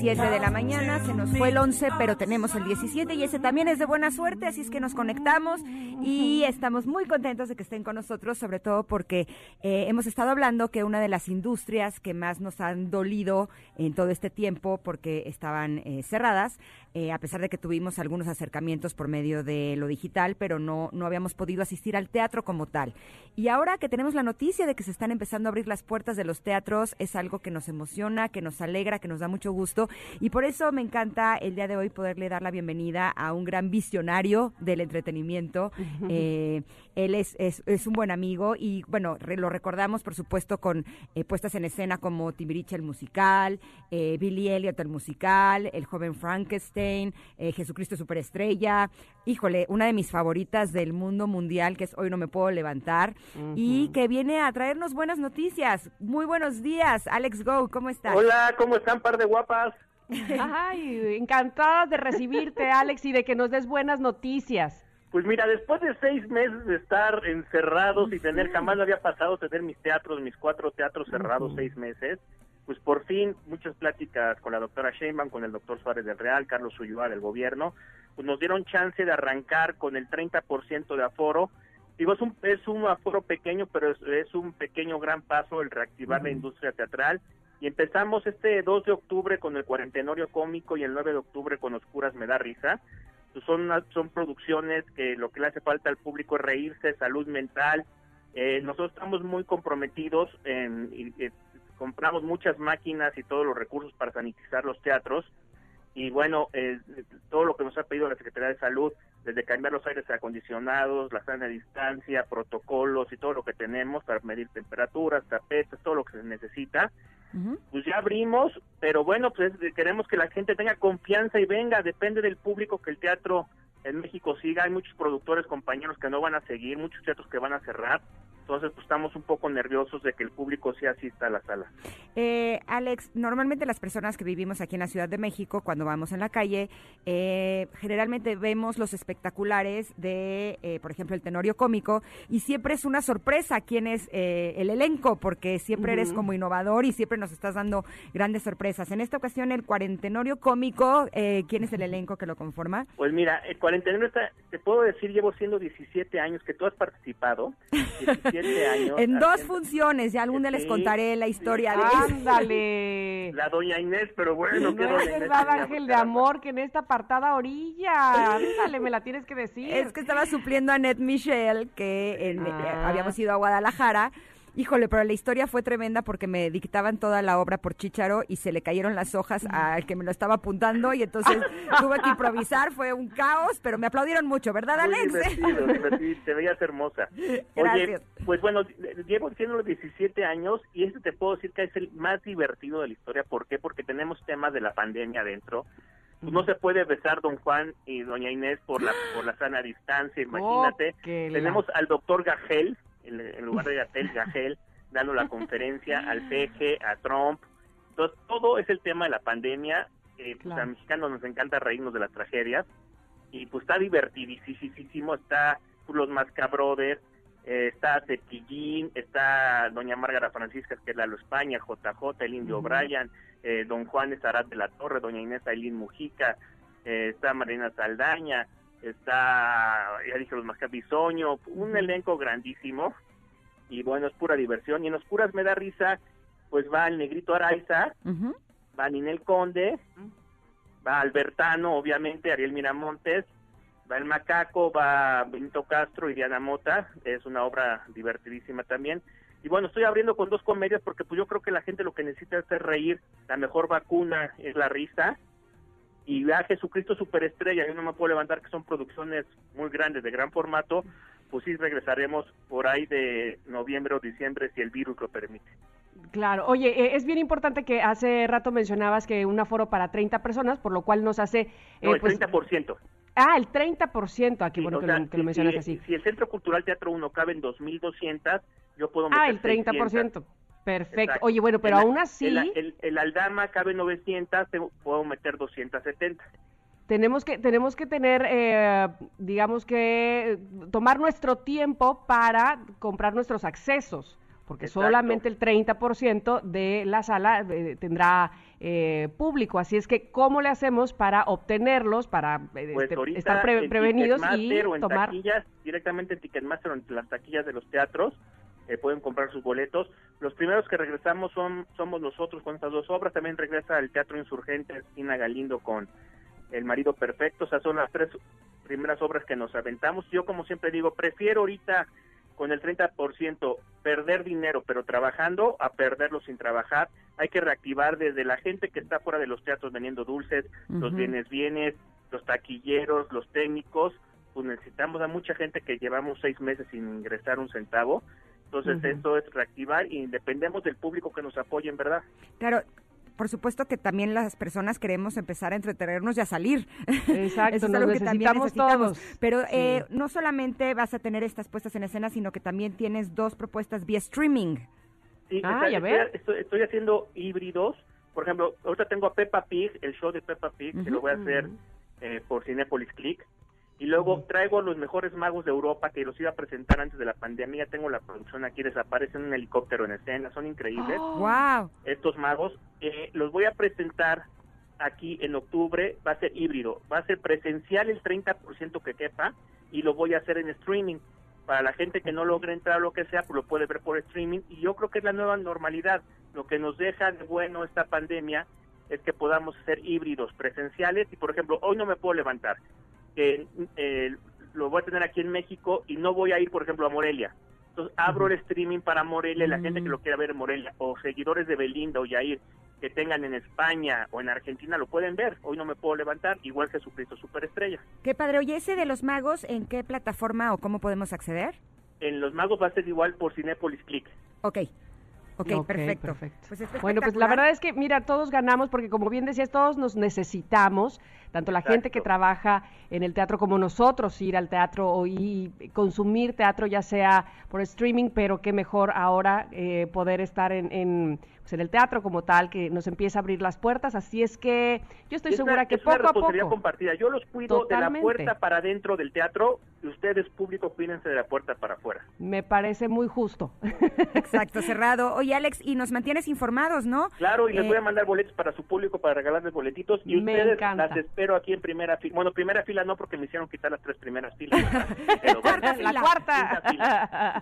11.17 de la mañana, se nos fue el 11, pero tenemos el 17 y ese también es de buena suerte, así es que nos conectamos y estamos muy contentos de que estén con nosotros, sobre todo porque eh, hemos estado hablando que una de las industrias que más nos han dolido en todo este tiempo porque estaban eh, cerradas, eh, a pesar de que tuvimos algunos acercamientos por medio de lo digital, pero no, no habíamos podido asistir al teatro como tal. Y ahora que tenemos la noticia de que se están empezando a abrir las puertas de los teatros, es algo que nos emociona, que nos alegra, que nos da mucho gusto. Y por eso me encanta el día de hoy poderle dar la bienvenida a un gran visionario del entretenimiento. Eh, él es, es, es un buen amigo y, bueno, re- lo recordamos, por supuesto, con eh, puestas en escena como Timbiriche el musical, eh, Billy Elliot el musical, El joven Frankenstein, eh, Jesucristo superestrella. Híjole, una de mis favoritas del mundo mundial, que es Hoy no me puedo levantar, y que viene a traernos buenas noticias. Muy buenos días, Alex Go, ¿cómo estás? Hola, ¿cómo están, par de guapas? Ay, encantadas de recibirte, Alex, y de que nos des buenas noticias. Pues mira, después de seis meses de estar encerrados y tener, jamás me había pasado tener mis teatros, mis cuatro teatros cerrados seis meses, pues por fin muchas pláticas con la doctora Sheinbaum, con el doctor Suárez del Real, Carlos Ulloa del gobierno, pues nos dieron chance de arrancar con el 30% de aforo. Digo, es un, es un aforo pequeño, pero es, es un pequeño gran paso el reactivar la industria teatral. Y empezamos este 2 de octubre con el Cuarentenorio Cómico y el 9 de octubre con Oscuras Me Da Risa. Son, una- son producciones que lo que le hace falta al público es reírse, salud mental. Eh, nosotros estamos muy comprometidos en, y- y compramos muchas máquinas y todos los recursos para sanitizar los teatros. Y bueno, eh, todo lo que nos ha pedido la Secretaría de Salud, desde cambiar los aires acondicionados, la sana distancia, protocolos y todo lo que tenemos para medir temperaturas, tapetes, todo lo que se necesita, Pues ya abrimos, pero bueno, pues es- queremos que la gente tenga confianza y venga, depende del público que el teatro en México siga, hay muchos productores, compañeros que no van a seguir, muchos teatros que van a cerrar, entonces pues estamos un poco nerviosos de que el público sí asista a la sala. Eh, Alex, normalmente las personas que vivimos aquí en la Ciudad de México, cuando vamos en la calle, eh, generalmente vemos los espectaculares de, eh, por ejemplo, el Tenorio Cómico, y siempre es una sorpresa quién es eh, el elenco, porque siempre eres como innovador y siempre nos estás dando grandes sorpresas. En esta ocasión, el Cuarentenorio Cómico, eh, ¿quién es el <laughs> elenco que lo conforma? Pues mira, el cuarentena está, te puedo decir, llevo siendo 17 años que tú has participado, 17 <laughs> años. En dos haciendo- funciones, ya algún día les Sí, contaré la historia de Ándale. <laughs> La doña Inés, pero bueno, ¿qué No doña es Inés? Ángel de Amor, que en esta apartada orilla. Ándale, me la tienes que decir. Es que estaba supliendo a Ned Michelle, que en- eh, Ah. habíamos ido a Guadalajara. Híjole, pero la historia fue tremenda porque me dictaban toda la obra por Chicharo y se le cayeron las hojas al que me lo estaba apuntando y entonces <laughs> tuve que improvisar, fue un caos, pero me aplaudieron mucho, ¿verdad, Muy Alex? divertido, <laughs> divertido, te veías hermosa. Oye, pues bueno, llevo siendo los 17 años y este te puedo decir que es el más divertido de la historia. ¿Por qué? Porque tenemos temas de la pandemia adentro. Pues no se puede besar don Juan y doña Inés por la por la sana distancia, imagínate. Oh, Tenemos al doctor Gagel, en, en lugar de Gatel, Gagel, dando la conferencia, al peje, a Trump. Entonces, todo es el tema de la pandemia. Eh, pues, Claro. a mexicanos nos encanta reírnos de las tragedias. Y pues está divertidísimo. Está pues, los Mascabrothers, eh, está Cepillín, está doña Márgara Francisca, que es la Lo España, JJ, el Indio Ujú. Bryan, eh, don Juan Estarat de la Torre, doña Inés Ailín Mujica, eh, está Marina Saldaña, está, ya dije, los Mascabrothers, Bisoño, un elenco grandísimo. Y bueno, es pura diversión. Y en Oscuras me da risa, pues va el Negrito Araiza, Ujú. va Ninel Conde, va Albertano, obviamente, Ariel Miramontes, va El Macaco, va Benito Castro y Diana Mota, es una obra divertidísima también. Y bueno, estoy abriendo con dos comedias porque pues yo creo que la gente lo que necesita es hacer reír, la mejor vacuna es la risa. Y a Jesucristo Superestrella, yo no me puedo levantar, que son producciones muy grandes, de gran formato, pues sí regresaremos por ahí de noviembre o diciembre si el virus lo permite. Claro, oye, eh, es bien importante que hace rato mencionabas que un aforo para 30 personas, por lo cual nos hace... eh, el pues- 30%. Ah, el 30%, aquí, Sí, bueno, que, sea, lo, que lo si- mencionas así. Si el Centro Cultural Teatro 1 cabe en 2.200, yo puedo meter Ah, el 30%. 600. Perfecto. Exacto. Oye, bueno, pero El- aún así El, el- el Aldama cabe en 900, tengo- puedo meter 270. tenemos que tenemos que tener, eh, digamos que, tomar nuestro tiempo para comprar nuestros accesos, porque Exacto. solamente el 30% de la sala eh, tendrá eh, público. Así es que, ¿cómo le hacemos para obtenerlos, para eh, Pues este, estar pre- en prevenidos y tomar... taquillas, directamente en Ticketmaster en las taquillas de los teatros, eh, pueden comprar sus boletos. Los primeros que regresamos son somos nosotros con estas dos obras. También regresa el Teatro Insurgente, Tina Galindo con El Marido Perfecto. O sea, son las tres primeras obras que nos aventamos. Yo, como siempre digo, prefiero ahorita con el 30% perder dinero, pero trabajando, a perderlo sin trabajar. Hay que reactivar desde la gente que está fuera de los teatros vendiendo dulces, los bienes bienes, los taquilleros, los técnicos. Pues necesitamos a mucha gente que llevamos seis meses sin ingresar un centavo. Entonces, Ujú. esto es reactivar y dependemos del público que nos apoye, en verdad. Claro, por supuesto que también las personas queremos empezar a entretenernos y a salir. Exacto, <laughs> Eso es nos algo que también necesitamos todos. Pero Sí. eh, no solamente vas a tener estas puestas en escena, sino que también tienes dos propuestas vía streaming. Sí, Ah, está- ya estoy, ver. estoy, estoy haciendo híbridos. Por ejemplo, ahorita tengo a Peppa Pig, el show de Peppa Pig, que lo voy a hacer eh, por Cinepolis Click. Y luego traigo a los mejores magos de Europa que los iba a presentar antes de la pandemia. Tengo la producción aquí, desaparecen en un helicóptero en escena, son increíbles. Oh. ¡Wow! Estos magos eh, los voy a presentar aquí en octubre. Va a ser híbrido, va a ser presencial el 30% que quepa y lo voy a hacer en streaming. Para la gente que no logre entrar o lo que sea, pues lo puede ver por streaming. Y yo creo que es la nueva normalidad. Lo que nos deja de bueno esta pandemia es que podamos hacer híbridos presenciales. Y por ejemplo, hoy no me puedo levantar. Que eh, lo voy a tener aquí en México y no voy a ir, por ejemplo, a Morelia. Entonces abro el streaming para Morelia, la gente que lo quiera ver en Morelia, o seguidores de Belinda o Yair que tengan en España o en Argentina lo pueden ver. Hoy no me puedo levantar, igual Jesucristo Superestrella. Qué padre. Oye, ese de los magos, ¿en qué plataforma o cómo podemos acceder? En Los Magos va a ser igual por Cinépolis Click. Ok. Ok, Ok, perfecto. perfecto. Pues Bueno, pues la verdad es que, mira, todos ganamos porque como bien decías, todos nos necesitamos, tanto la gente que trabaja en el teatro como nosotros ir al teatro o y consumir teatro ya sea por streaming, pero qué mejor ahora eh, poder estar en, en, pues, en el teatro como tal, que nos empieza a abrir las puertas. Así es que yo estoy Es segura una- que es una poco a poco. compartida. Yo los cuido de Totalmente. la puerta para adentro del teatro y ustedes, público, cuídense de la puerta para afuera. Me parece muy justo. Exacto, <laughs> cerrado. Oye, Alex, y nos mantienes informados, ¿no? Claro, y les Eh, voy a mandar boletos para su público para regalarles boletitos y Me ustedes encanta. las espero aquí en primera fila. Bueno, primera fila no porque me hicieron quitar las tres primeras filas. <laughs> Pero bueno, la fila. cuarta.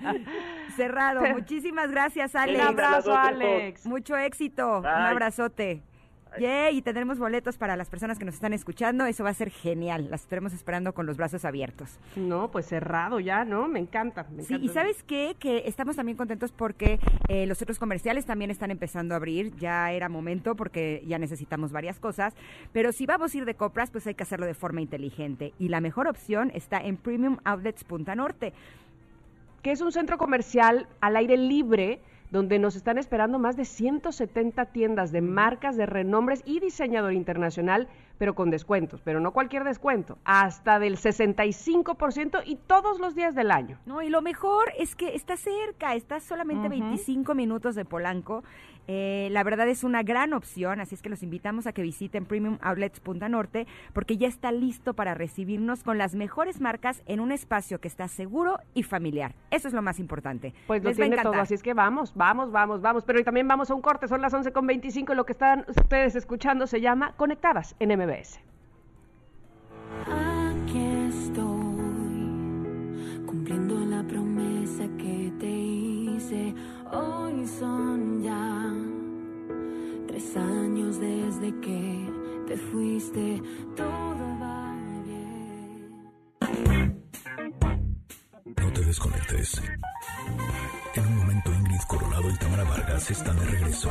Cerrado. <laughs> Muchísimas gracias, Un Alex. Las abrazo, Alex. Mucho éxito. Un abrazote. Yay, y tendremos boletos para las personas que nos están escuchando. Eso va a ser genial. Las estaremos esperando con los brazos abiertos. No, pues cerrado ya, ¿no? Me encanta. Me Sí, encanta. y ¿sabes qué? Que estamos también contentos porque eh, los centros comerciales también están empezando a abrir. Ya era momento porque ya necesitamos varias cosas. Pero si vamos a ir de compras, pues hay que hacerlo de forma inteligente. Y la mejor opción está en Premium Outlets Punta Norte. que es un centro comercial al aire libre donde nos están esperando más de 170 tiendas de marcas de renombres y diseñador internacional, pero con descuentos, pero no cualquier descuento, hasta del 65% y todos los días del año. No, y lo mejor es que está cerca, está solamente 25 minutos de Polanco. Eh, la verdad es una gran opción, así es que los invitamos a que visiten Premium Outlets Punta Norte, porque ya está listo para recibirnos con las mejores marcas en un espacio que está seguro y familiar. Eso es lo más importante. Pues lo Les tiene todo, así es que vamos, vamos, vamos, vamos. Pero hoy también vamos a un corte, son las 11.25 y lo que están ustedes escuchando se llama Conectadas en MBS. Aquí estoy, cumpliendo la promesa que te hice. Hoy son ya tres años desde que te fuiste. Todo va bien. No te desconectes. En un momento Ingrid Coronado y Tamara Vargas están de regreso.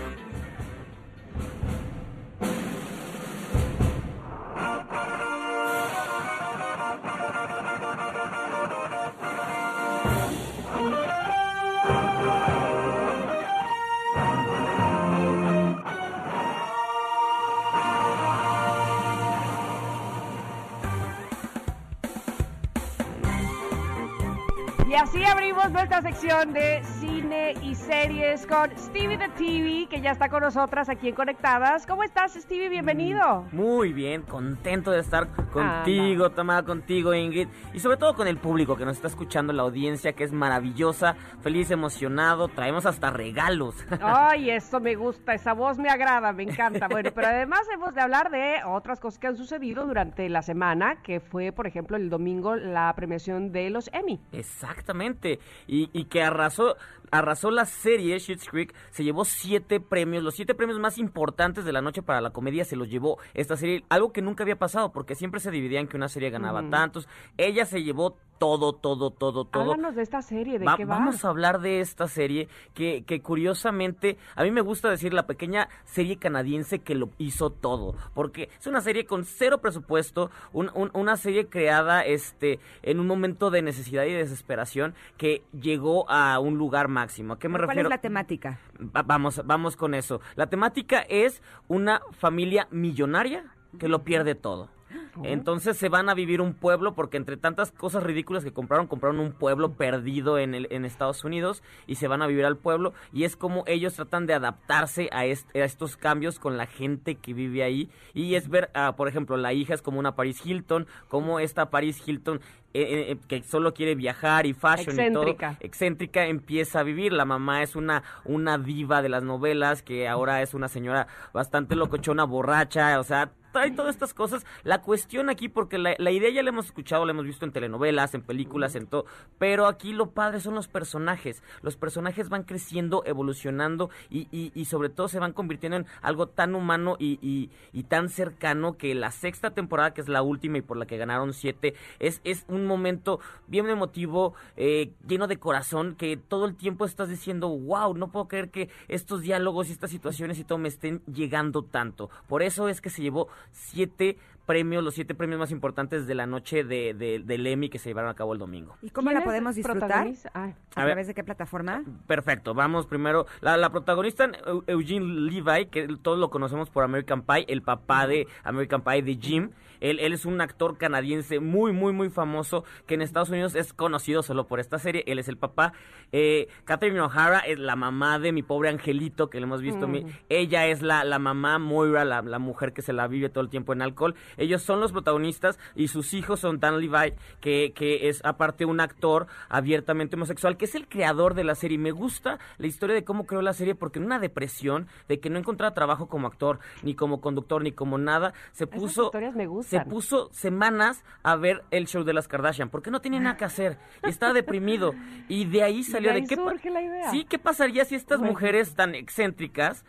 Así abrimos nuestra sección de cine y series con Stevie the TV, que ya está con nosotras aquí en Conectadas. ¿Cómo estás, Stevie? Bienvenido. Muy bien, contento de estar contigo, Tamara, contigo, Ingrid, y sobre todo con el público que nos está escuchando, la audiencia que es maravillosa, feliz, emocionado, traemos hasta regalos. Ay, eso me gusta, esa voz me agrada, me encanta. Bueno, pero <laughs> además hemos de hablar de otras cosas que han sucedido durante la semana, que fue, por ejemplo, el domingo la premiación de los Emmy. Exactamente, y, y que arrasó, arrasó la serie Schitt's Creek, se llevó siete premios, los siete premios más importantes de la noche para la comedia se los llevó esta serie, algo que nunca había pasado, porque siempre se dividían que una serie ganaba tantos, ella se llevó todo, todo, todo, todo. Háblanos de esta serie, ¿de Va- qué va? Vamos a hablar de esta serie que, que curiosamente, a mí me gusta decir la pequeña serie canadiense que lo hizo todo, porque es una serie con cero presupuesto, un- un- una serie creada este, en un momento de necesidad y desesperación que llegó a un lugar máximo. ¿A qué me ¿Cuál refiero? es la temática? Va- vamos, vamos con eso. La temática es una familia millonaria que lo pierde todo. Entonces se van a vivir un pueblo porque entre tantas cosas ridículas que compraron, compraron un pueblo perdido en, el, en Estados Unidos y se van a vivir al pueblo y es como ellos tratan de adaptarse a, est- a estos cambios con la gente que vive ahí y es ver, por ejemplo, la hija es como una Paris Hilton, como esta Paris Hilton eh, eh, que solo quiere viajar y fashion y todo Excéntrica. excéntrica empieza a vivir. La mamá es una, una diva de las novelas que ahora es una señora bastante locochona, borracha, o sea, trae todas estas cosas. La cuestión aquí, porque la, la idea ya la hemos escuchado, la hemos visto en telenovelas, en películas, en todo, pero aquí lo padre son los personajes. Los personajes van creciendo, evolucionando y, y, sobre todo se van convirtiendo en algo tan humano y, y, y tan cercano que la sexta temporada, que es la última y por la que ganaron siete, es, es un momento bien emotivo, eh, lleno de corazón, que todo el tiempo estás diciendo, wow, no puedo creer que estos diálogos y estas situaciones y todo me estén llegando tanto. Por eso es que se llevó siete premios, los siete premios más importantes de la noche de, de- del Emmy que se llevaron a cabo el domingo. ¿Y cómo ¿Quién la podemos disfrutar? Ay. ¿A, A ver. través de qué plataforma? Perfecto, vamos primero. La, la protagonista, Eu- Eugene Levi, que todos lo conocemos por American Pie, el papá de American Pie de Jim. Él, él es un actor canadiense muy, muy, muy famoso que en Estados Unidos es conocido solo por esta serie. Él es el papá. Eh, Catherine O'Hara es la mamá de mi pobre angelito que le hemos visto. Mm. ella es la, la mamá Moira, la, la mujer que se la vive todo el tiempo en alcohol. Ellos son los protagonistas y sus hijos son Dan Levi, que, que es aparte un actor abiertamente homosexual, que es el creador de la serie. Me gusta la historia de cómo creó la serie porque en una depresión de que no encontraba trabajo como actor, ni como conductor, ni como nada, se Esas puso historias me se puso semanas a ver el show de las Kardashian porque no tenía nada que hacer y estaba deprimido y de ahí <laughs> salió de de, ahí qué surge la idea. sí qué pasaría si estas Bueno. mujeres tan excéntricas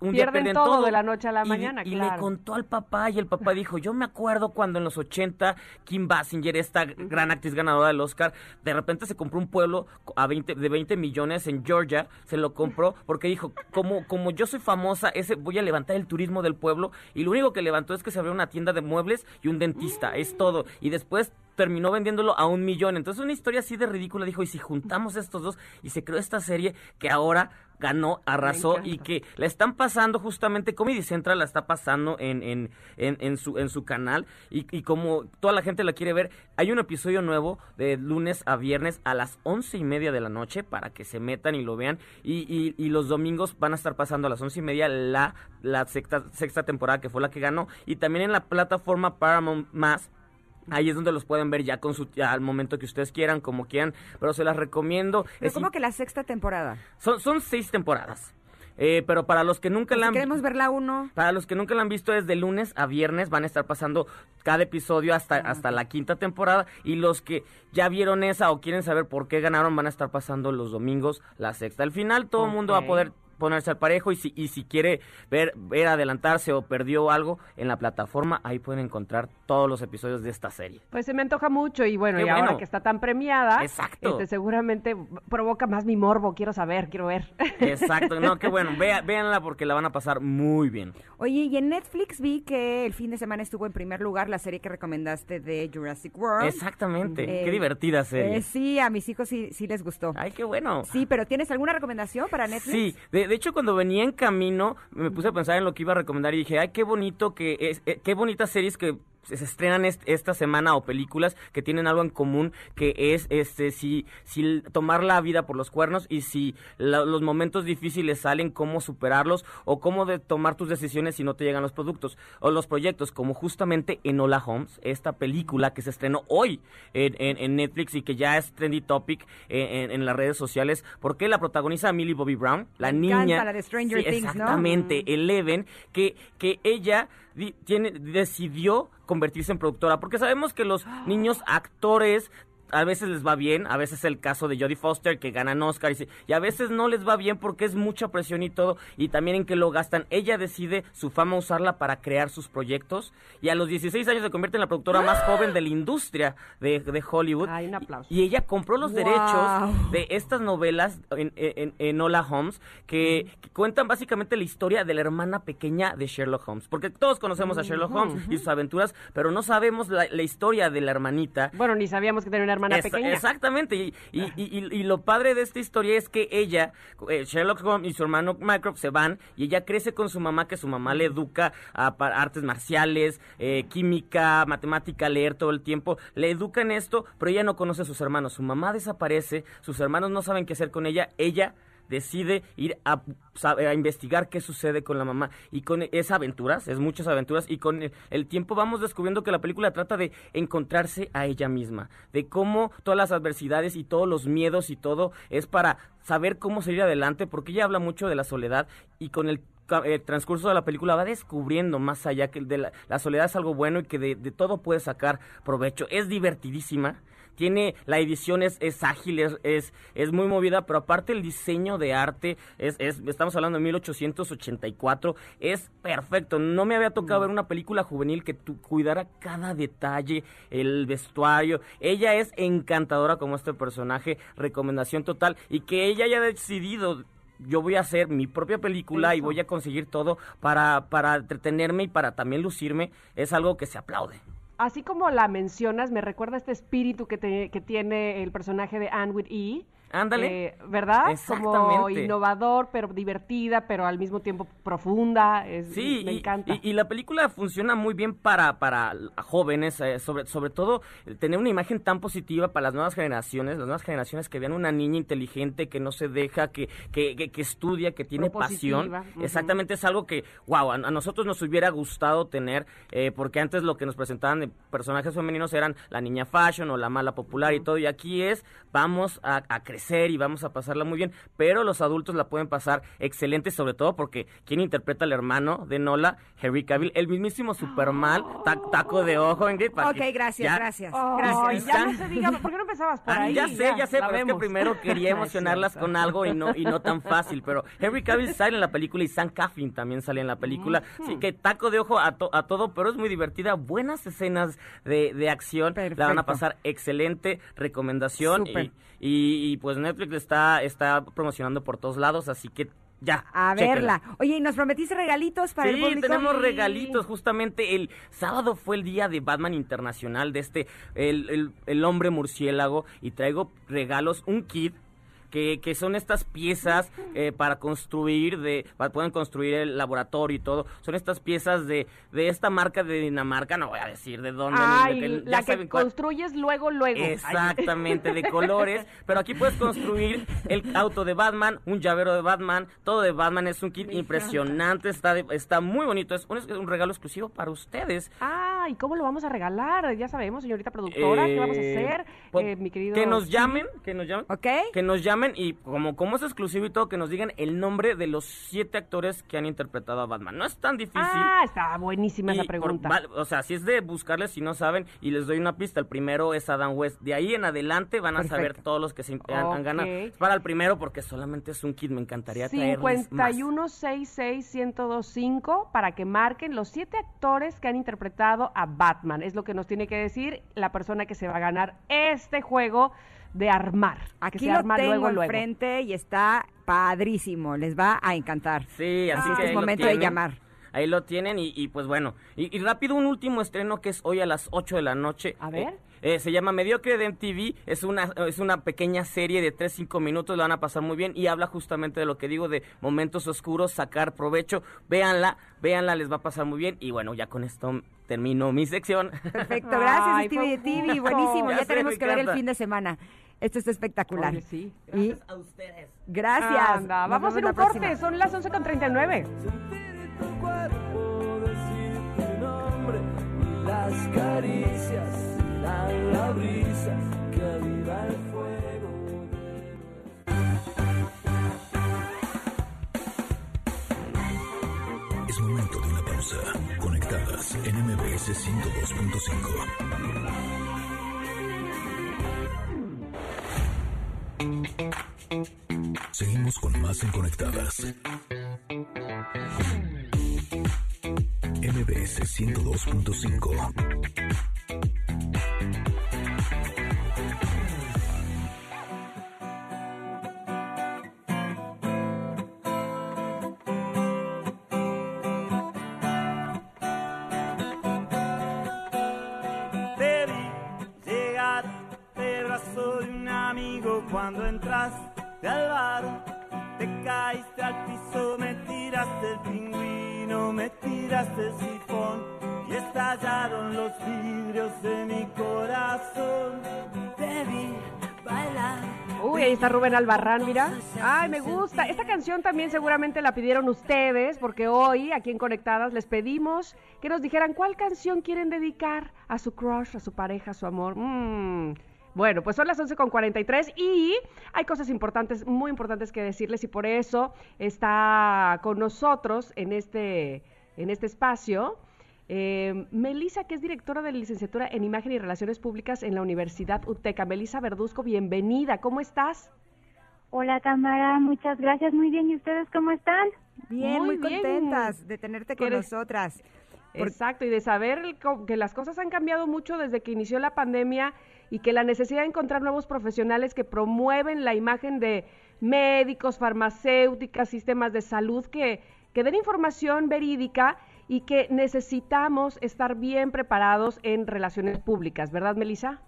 un día Pierden todo de la noche a la Y- mañana, y, claro. le contó al papá y el papá dijo yo me acuerdo cuando en los 80 Kim Basinger esta gran actriz ganadora del Oscar de repente se compró un pueblo a 20 de 20 millones en Georgia se lo compró porque dijo como como yo soy famosa ese voy a levantar el turismo del pueblo y lo único que levantó es que se abrió una tienda de muebles y un dentista es todo y después terminó vendiéndolo a un millón. Entonces, una historia así de ridícula. Dijo, y si juntamos estos dos, y se creó esta serie que ahora ganó, arrasó y que la están pasando justamente, Comedy Central la está pasando en, en, en, en su, en su canal y, y como toda la gente la quiere ver, hay un episodio nuevo de lunes a viernes a las once y media de la noche para que se metan y lo vean y, y, y los domingos van a estar pasando a las once y media la, la sexta, sexta temporada que fue la que ganó y también en la plataforma Paramount Más Ahí es donde los pueden ver ya con su ya al momento que ustedes quieran, como quieran, pero se las recomiendo. Pero Es como que la sexta temporada. son, son seis temporadas. Eh, pero para los que nunca Si la han queremos ver la uno. para los que nunca la han visto es de lunes a viernes, van a estar pasando cada episodio hasta, Ah, hasta la quinta temporada y los que ya vieron esa o quieren saber por qué ganaron van a estar pasando los domingos la sexta. Al final todo el mundo va a poder ponerse al parejo y si, y si quiere ver, ver adelantarse o perdió algo en la plataforma, ahí pueden encontrar todos los episodios de esta serie. Pues se me antoja mucho y bueno, Qué y ahora bueno. que está tan premiada, Exacto. este, seguramente provoca más mi morbo, quiero saber, quiero ver. Exacto, no, qué bueno, <laughs> vea, véanla porque la van a pasar muy bien. Oye, y en Netflix vi que el fin de semana estuvo en primer lugar la serie que recomendaste de Jurassic World. Exactamente, Eh, qué divertida serie. Eh, sí, a mis hijos sí, sí les gustó. Ay, qué bueno. Sí, pero ¿tienes alguna recomendación para Netflix? Sí, de, de hecho cuando venía en camino me puse a pensar en lo que iba a recomendar y dije, ay, qué bonito que es, eh, qué bonitas series que se estrenan est- esta semana o películas que tienen algo en común que es este si si tomar la vida por los cuernos y si la- los momentos difíciles salen cómo superarlos o cómo de tomar tus decisiones si no te llegan los productos o los proyectos como justamente Enola Holmes esta película que se estrenó hoy en, en- en Netflix y que ya es trendy topic en, en- las redes sociales porque la protagoniza Millie Bobby Brown la Me niña la de Stranger Sí, Things, ¿no? exactamente Eleven que que ella decidió convertirse en productora porque sabemos que los niños actores a veces les va bien, a veces es el caso de Jodie Foster que ganan Oscar y, a veces no les va bien porque es mucha presión y todo y también en que lo gastan. Ella decide su fama usarla para crear sus proyectos y a los 16 años se convierte en la productora más joven de la industria de, de Hollywood. Ay, un aplauso. Y ella compró los Wow. derechos de estas novelas en, en, Holmes que, que cuentan básicamente la historia de la hermana pequeña de Sherlock Holmes. Porque todos conocemos a Sherlock Holmes y sus aventuras, pero no sabemos la, la historia de la hermanita. Bueno, ni sabíamos que tenía una hermana Esa- pequeña. Exactamente. Y, y, y- y- y lo padre de esta historia es que ella, eh, Sherlock Holmes y su hermano Mycroft se van y ella crece con su mamá, que su mamá le educa a artes marciales, eh, química, matemática, leer todo el tiempo. Le educan esto, pero ella no conoce a sus hermanos. Su mamá desaparece, sus hermanos no saben qué hacer con ella. Ella decide ir a, investigar qué sucede con la mamá y con esas aventuras, es muchas aventuras y con el, el tiempo vamos descubriendo que la película trata de encontrarse a ella misma, de cómo todas las adversidades y todos los miedos y todo es para saber cómo salir adelante, porque ella habla mucho de la soledad y con el ca- eh, transcurso de la película va descubriendo más allá que de la, soledad es algo bueno y que de todo puede sacar provecho. Es divertidísima. Tiene, la edición es, es ágil, es, es, es muy movida, pero aparte el diseño de arte, es, es, estamos hablando de 1884, es perfecto. No me había tocado ver una película juvenil que tu- cuidara cada detalle, el vestuario. Ella es encantadora como este personaje, recomendación total, y que ella haya decidido yo voy a hacer mi propia película y voy a conseguir todo para, para entretenerme y para también lucirme, es algo que se aplaude. Así como la mencionas, me recuerda este espíritu que, te- que tiene el personaje de Anne with E. Ándale. Eh, ¿Verdad? Como Exactamente. innovador, pero divertida, pero al mismo tiempo profunda. Es, Sí, me y, encanta. y- y la película funciona muy bien para, para jóvenes, eh, sobre, sobre todo tener una imagen tan positiva para las nuevas generaciones, las nuevas generaciones que vean una niña inteligente que no se deja, que, que, que- que estudia, que tiene pasión. Exactamente, es algo que, wow, a, a nosotros nos hubiera gustado tener, eh, porque antes lo que nos presentaban de personajes femeninos eran la niña fashion o la mala popular y todo, y aquí es, vamos a, a crecer y vamos a pasarla muy bien, pero los adultos la pueden pasar excelente, sobre todo porque quien interpreta al hermano de Nola, Henry Cavill, el mismísimo Superman, ta- taco de ojo, Ingrid. para Ok, gracias, ya- gracias. Ya no se diga, ¿por qué no <laughs> empezabas por Ah, ahí? ya sé, ya sé, pero es que primero <laughs> quería emocionarlas con algo y no y no tan fácil, pero Henry Cavill sale en la película y Sam Caffin también sale en la película, así que taco de ojo a, to- a todo, pero es muy divertida, buenas escenas de, de acción, la van a pasar excelente, recomendación y, y, y, pues Netflix está, está promocionando por todos lados, así que ya. A chéquenla. verla. Oye, ¿y nos prometiste regalitos para el Sí, público? tenemos Sí. regalitos. Justamente el sábado fue el día de Batman Internacional, de este, el, el- el hombre murciélago, y traigo regalos, un kit. Que, que son estas piezas eh, para construir, de para, pueden construir el laboratorio y todo. Son estas piezas de, de esta marca de Dinamarca, no voy a decir de dónde. de Ay, la que construyes luego, luego. Exactamente, de colores. <laughs> Pero aquí puedes construir el auto de Batman, un llavero de Batman, todo de Batman. Es un kit impresionante, está, de- está muy bonito. Es un, es un regalo exclusivo para ustedes. Ah, ¿y cómo lo vamos a regalar? Ya sabemos, señorita productora, ¿qué vamos a Eh, hacer? po- Eh, mi querido... Que nos llamen, que nos llamen. ¿Ok? Que nos llamen llamen y como, como es exclusivo y todo, que nos digan el nombre de los siete actores que han interpretado a Batman. No es tan difícil. Ah, está buenísima esa Y por- pregunta. o sea, si es de buscarles si no saben, y les doy una pista, el primero es Adam West. De ahí en adelante van a saber todos los que se han, han ganado. Para el primero porque solamente es un kit, me encantaría traerles más. 51661025 para que marquen los siete actores que han interpretado a Batman. Es lo que nos tiene que decir la persona que se va a ganar este juego de armar. que Aquí se lo arma tengo luego, luego. enfrente y está padrísimo. Les va a encantar. Sí, así Así que que ahí es momento de llamar. Ahí lo tienen y, y pues bueno. Y, y rápido un último estreno que es hoy a las 8 de la noche. A ver. Eh, eh, se llama Mediocre de MTV. Es una, es una pequeña serie de 3-5 minutos. La van a pasar muy bien. Y habla justamente de lo que digo de momentos oscuros, sacar provecho. Véanla, véanla, les va a pasar muy bien. Y bueno, ya con esto termino mi sección. Perfecto, gracias Ay, Stevie un TV, buenísimo. Ya Ya, sé, tenemos que ver el fin de semana. Esto está espectacular. Oye, sí. Y a ustedes. gracias. Anda, vamos a la un corte. Son las 11.39. Cuerpo, decir tu nombre y las caricias dan la brisa que aviva el fuego. Es momento de una pausa. Conectadas en MBS 102.5. Seguimos con más en Conectadas. Un amigo cuando entraste al bar. Te caíste al piso, me tiraste el pingüino, me tiraste el sifón y estallaron los vidrios de mi corazón. Te vi bailar. Uy, ahí está Rubén Albarrán, mira. Ay, me gusta. Esta canción también seguramente la pidieron ustedes, porque hoy, aquí en Conectadas, les pedimos que nos dijeran cuál canción quieren dedicar a su crush, a su pareja, a su amor. Mm. Bueno, pues son las 11.43 y hay cosas importantes, muy importantes que decirles y por eso está con nosotros en este, en este espacio eh, Melisa, que es directora de licenciatura en Imagen y Relaciones Públicas en la Universidad UTECA. Melisa Verduzco, bienvenida. ¿Cómo estás? Hola Tamara, muchas gracias, muy bien. ¿Y ustedes cómo están? Bien, Muy muy, bien. contentas de tenerte con eres- nosotras. Por- Exacto, y de saber que las cosas han cambiado mucho desde que inició la pandemia y que la necesidad de encontrar nuevos profesionales que promueven la imagen de médicos, farmacéuticas, sistemas de salud que, que den información verídica y que necesitamos estar bien preparados en relaciones públicas, ¿verdad, Melissa?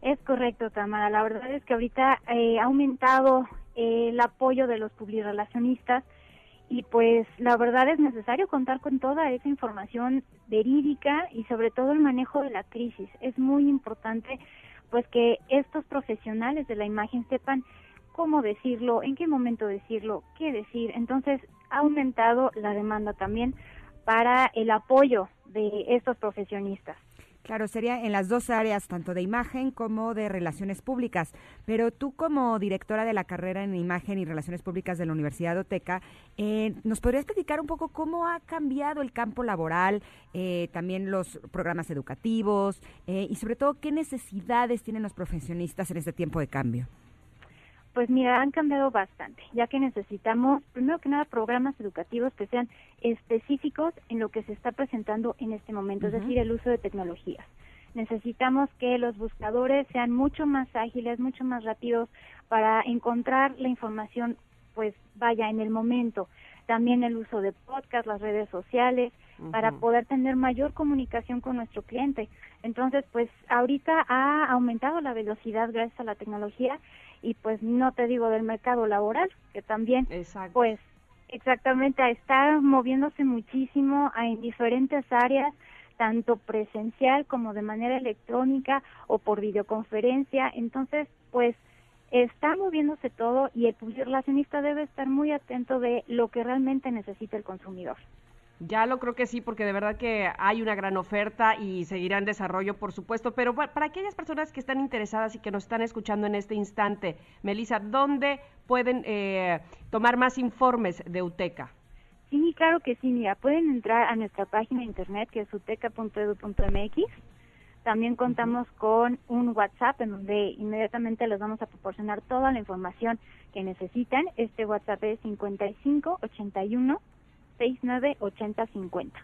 Es correcto, Tamara. La verdad es que ahorita eh, ha aumentado eh, el apoyo de los publirelacionistas y pues la verdad es necesario contar con toda esa información verídica y sobre todo el manejo de la crisis. Es muy importante pues que estos profesionales de la imagen sepan cómo decirlo, en qué momento decirlo, qué decir. Entonces ha aumentado la demanda también para el apoyo de estos profesionistas. Claro, sería en las dos áreas, tanto de imagen como de relaciones públicas. Pero tú como directora de la carrera en imagen y relaciones públicas de la Universidad Oteca, eh, ¿nos podrías platicar un poco cómo ha cambiado el campo laboral, eh, también los programas educativos eh, y sobre todo qué necesidades tienen los profesionistas en este tiempo de cambio? Pues mira, han cambiado bastante, ya que necesitamos, primero que nada, programas educativos que sean específicos en lo que se está presentando en este momento, es Ujú. decir, el uso de tecnologías. Necesitamos que los buscadores sean mucho más ágiles, mucho más rápidos para encontrar la información, pues vaya, en el momento. También el uso de podcast, las redes sociales, para poder tener mayor comunicación con nuestro cliente. Entonces, pues ahorita ha aumentado la velocidad gracias a la tecnología y pues no te digo del mercado laboral, que también Exacto. pues exactamente está moviéndose muchísimo a- en diferentes áreas, tanto presencial como de manera electrónica o por videoconferencia. Entonces, pues está moviéndose todo y el publirelacionista debe estar muy atento de lo que realmente necesita el consumidor. Ya lo creo que sí, porque de verdad que hay una gran oferta y seguirá en desarrollo, por supuesto. Pero pa- para aquellas personas que están interesadas y que nos están escuchando en este instante, Melissa, ¿dónde pueden eh, tomar más informes de UTECA? Sí, claro que sí. Mira, pueden entrar a nuestra página de internet que es uteca.edu.mx. También contamos con un WhatsApp en donde inmediatamente les vamos a proporcionar toda la información que necesitan. Este WhatsApp es 55 81 69 80 50.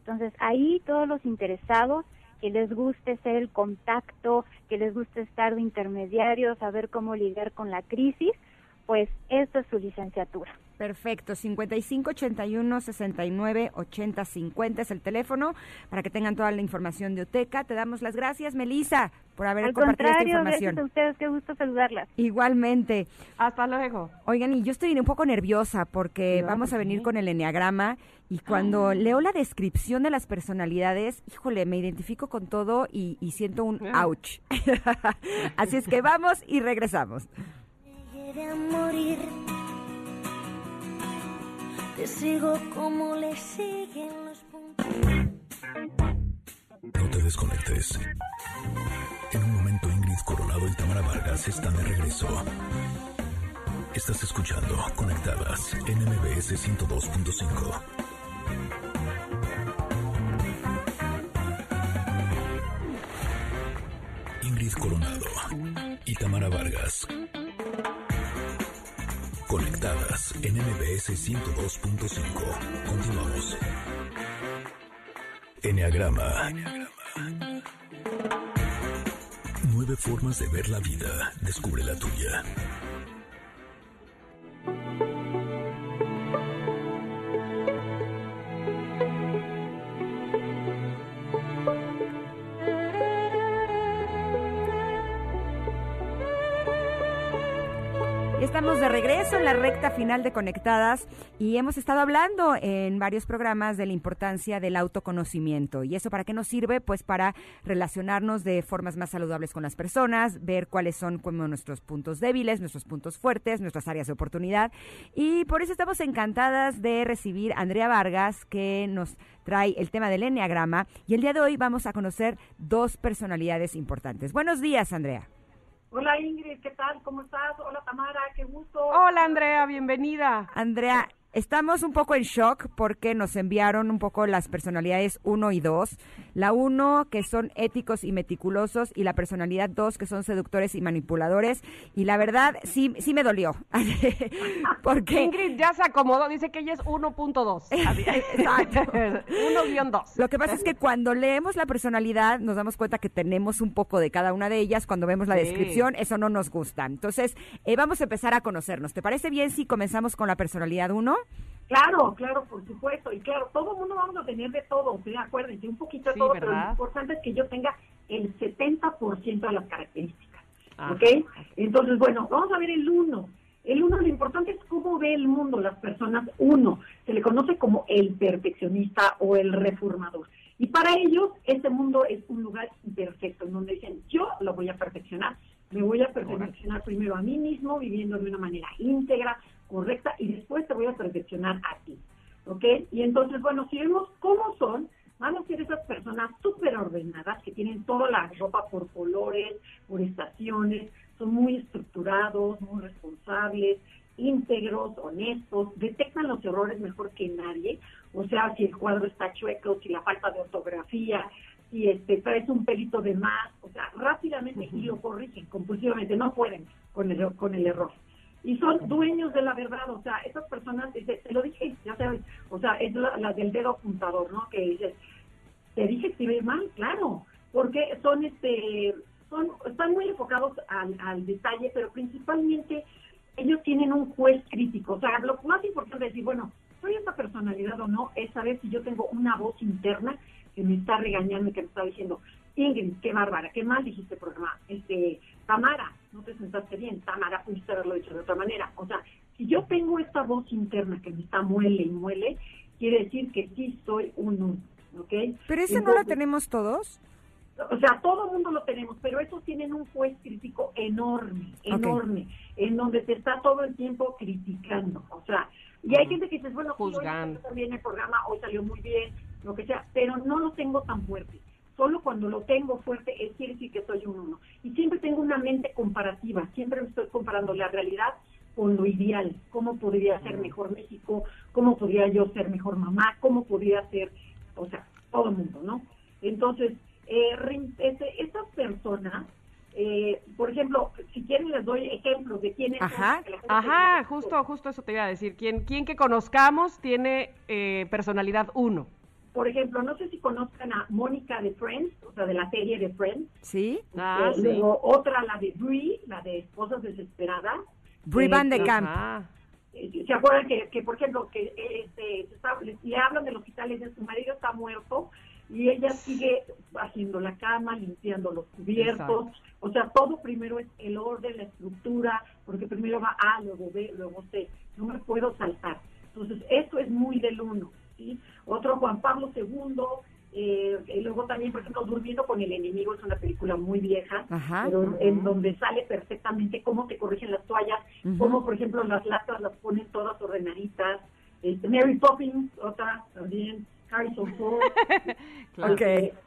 Entonces, ahí todos los interesados que les guste ser el contacto, que les guste estar de intermediarios, saber cómo lidiar con la crisis, pues esta es su licenciatura. Perfecto, 55 81 69 80 50 es el teléfono para que tengan toda la información de Oteca. Te damos las gracias, Melissa, por haber Al compartido esta información. gracias a ustedes, qué gusto saludarlas. Igualmente. Hasta luego. Oigan, y yo estoy un poco nerviosa porque No, vamos a ¿por venir con el enneagrama y cuando leo la descripción de las personalidades, híjole, me identifico con todo y, y siento un Ah. ouch. <laughs> Así es que vamos y regresamos. Llegué a morir. Te sigo como le siguen los puntos. No te desconectes. En un momento Ingrid Coronado y Tamara Vargas están de regreso. Estás escuchando Conectadas en MBS 102.5. Ingrid Coronado y Tamara Vargas. Conectadas en MBS 102.5. Continuamos. Enneagrama. Nueve formas de ver la vida. Descubre la tuya. Estamos de regreso en la recta final de Conectadas y hemos estado hablando en varios programas de la importancia del autoconocimiento. ¿Y eso para qué nos sirve? Pues para relacionarnos de formas más saludables con las personas, ver cuáles son como nuestros puntos débiles, nuestros puntos fuertes, nuestras áreas de oportunidad. Y por eso estamos encantadas de recibir a Andrea Vargas, que nos trae el tema del enneagrama. Y el día de hoy vamos a conocer dos personalidades importantes. Buenos días, Andrea. Hola Ingrid, ¿qué tal? ¿Cómo estás? Hola Tamara, qué gusto. Hola Andrea, bienvenida. Andrea, estamos un poco en shock porque nos enviaron un poco las personalidades 1 y 2. La 1 que son éticos y meticulosos y la personalidad 2 que son seductores y manipuladores. Y la verdad sí, sí me dolió. <laughs> porque Ingrid ya se acomodó, dice que ella es 1.2. <laughs> Exacto. 1-2. Lo que pasa es que cuando leemos la personalidad nos damos cuenta que tenemos un poco de cada una de ellas. Cuando vemos la Sí. descripción, eso no nos gusta. Entonces, eh, vamos a empezar a conocernos. ¿Te parece bien si comenzamos con la personalidad 1? Claro, claro, por supuesto. Y claro, todo el mundo vamos a tener de todo, ¿sí? acuérdense, un poquito de Sí, todo, pero lo importante es que yo tenga el 70% de las características. Ah, ¿Ok? Entonces, bueno, vamos a ver el uno. El uno, lo importante es cómo ve el mundo las personas. Uno, se le conoce como el perfeccionista o el reformador. Y para ellos, ese mundo es un lugar perfecto, en donde dicen, yo lo voy a perfeccionar. Me voy a perfeccionar primero a mí mismo, viviendo de una manera íntegra, correcta, y después te voy a perfeccionar a ti. ¿Ok? Y entonces, bueno, si vemos cómo son, van a ser esas personas súper ordenadas que tienen toda la ropa por colores, por estaciones, son muy estructurados, muy responsables, íntegros, honestos, detectan los errores mejor que nadie, o sea, si el cuadro está chueco, si la falta de ortografía, si este traes un pelito de más, o sea, rápidamente y lo corrigen compulsivamente, no pueden con el, con el error. Y son dueños de la verdad, o sea, esas personas, dice, te lo dije, ya sabes, o sea, es la, la del dedo apuntador, ¿no? Que dices, te dije que ves mal, claro, porque son este son están muy enfocados al, al detalle, pero principalmente ellos tienen un juez crítico. O sea, lo más importante es decir, bueno, soy esta personalidad o no, es saber si yo tengo una voz interna que me está regañando y que me está diciendo, Ingrid, qué bárbara, qué mal dijiste programa. Este, Tamara, no te sentaste bien. Tamara, pudiste haberlo dicho de otra manera. O sea, si yo tengo esta voz interna que me está muele y muele, quiere decir que sí soy un uno, ¿ok? Pero eso no lo Entonces, tenemos todos. O sea, todo el mundo lo tenemos, pero esos tienen un juez crítico enorme, enorme, en donde te está todo el tiempo criticando. O sea, y hay gente que dice, bueno, sí, hoy también el programa, hoy salió muy bien, lo que sea, pero no lo tengo tan fuerte. Solo cuando lo tengo fuerte es quiere decir que soy un uno. Y siempre tengo una mente comparativa, siempre me estoy comparando la realidad con lo ideal, cómo podría ser mejor México, cómo podría yo ser mejor mamá, cómo podría ser, o sea, todo el mundo, ¿no? Entonces, eh, estas personas, eh, por ejemplo, si quieren les doy ejemplos de quiénes son, Ajá, gente ajá, justo, justo eso te iba a decir. ¿Quién, quién que conozcamos tiene eh, personalidad uno? Por ejemplo, no sé si conozcan a Mónica de Friends, o sea, de la serie de Friends. ¿Sí? Ah, Eh, sí. Luego otra, la de Brie, la de Esposas Desesperadas. Brie Eh, Van de Camp. Eh, ¿Se acuerdan que, que, por ejemplo, que eh, este, se está- le, le hablan del hospital y dicen su marido está muerto y ella sigue haciendo la cama, limpiando los cubiertos? Exacto. O sea, todo primero es el orden, la estructura, porque primero va A, luego B, luego C. No me puedo saltar. Entonces, esto es muy del uno. ¿Sí? Otro, Juan Pablo II. Eh, y luego también, por ejemplo, Durmiendo con el enemigo es una película muy vieja, Ajá. pero en donde sale perfectamente cómo te corrigen las toallas, Ujú. cómo, por ejemplo, las latas las ponen todas ordenaditas. Este, Mary Poppins, otra también, Harrison Ford. <laughs> Claro.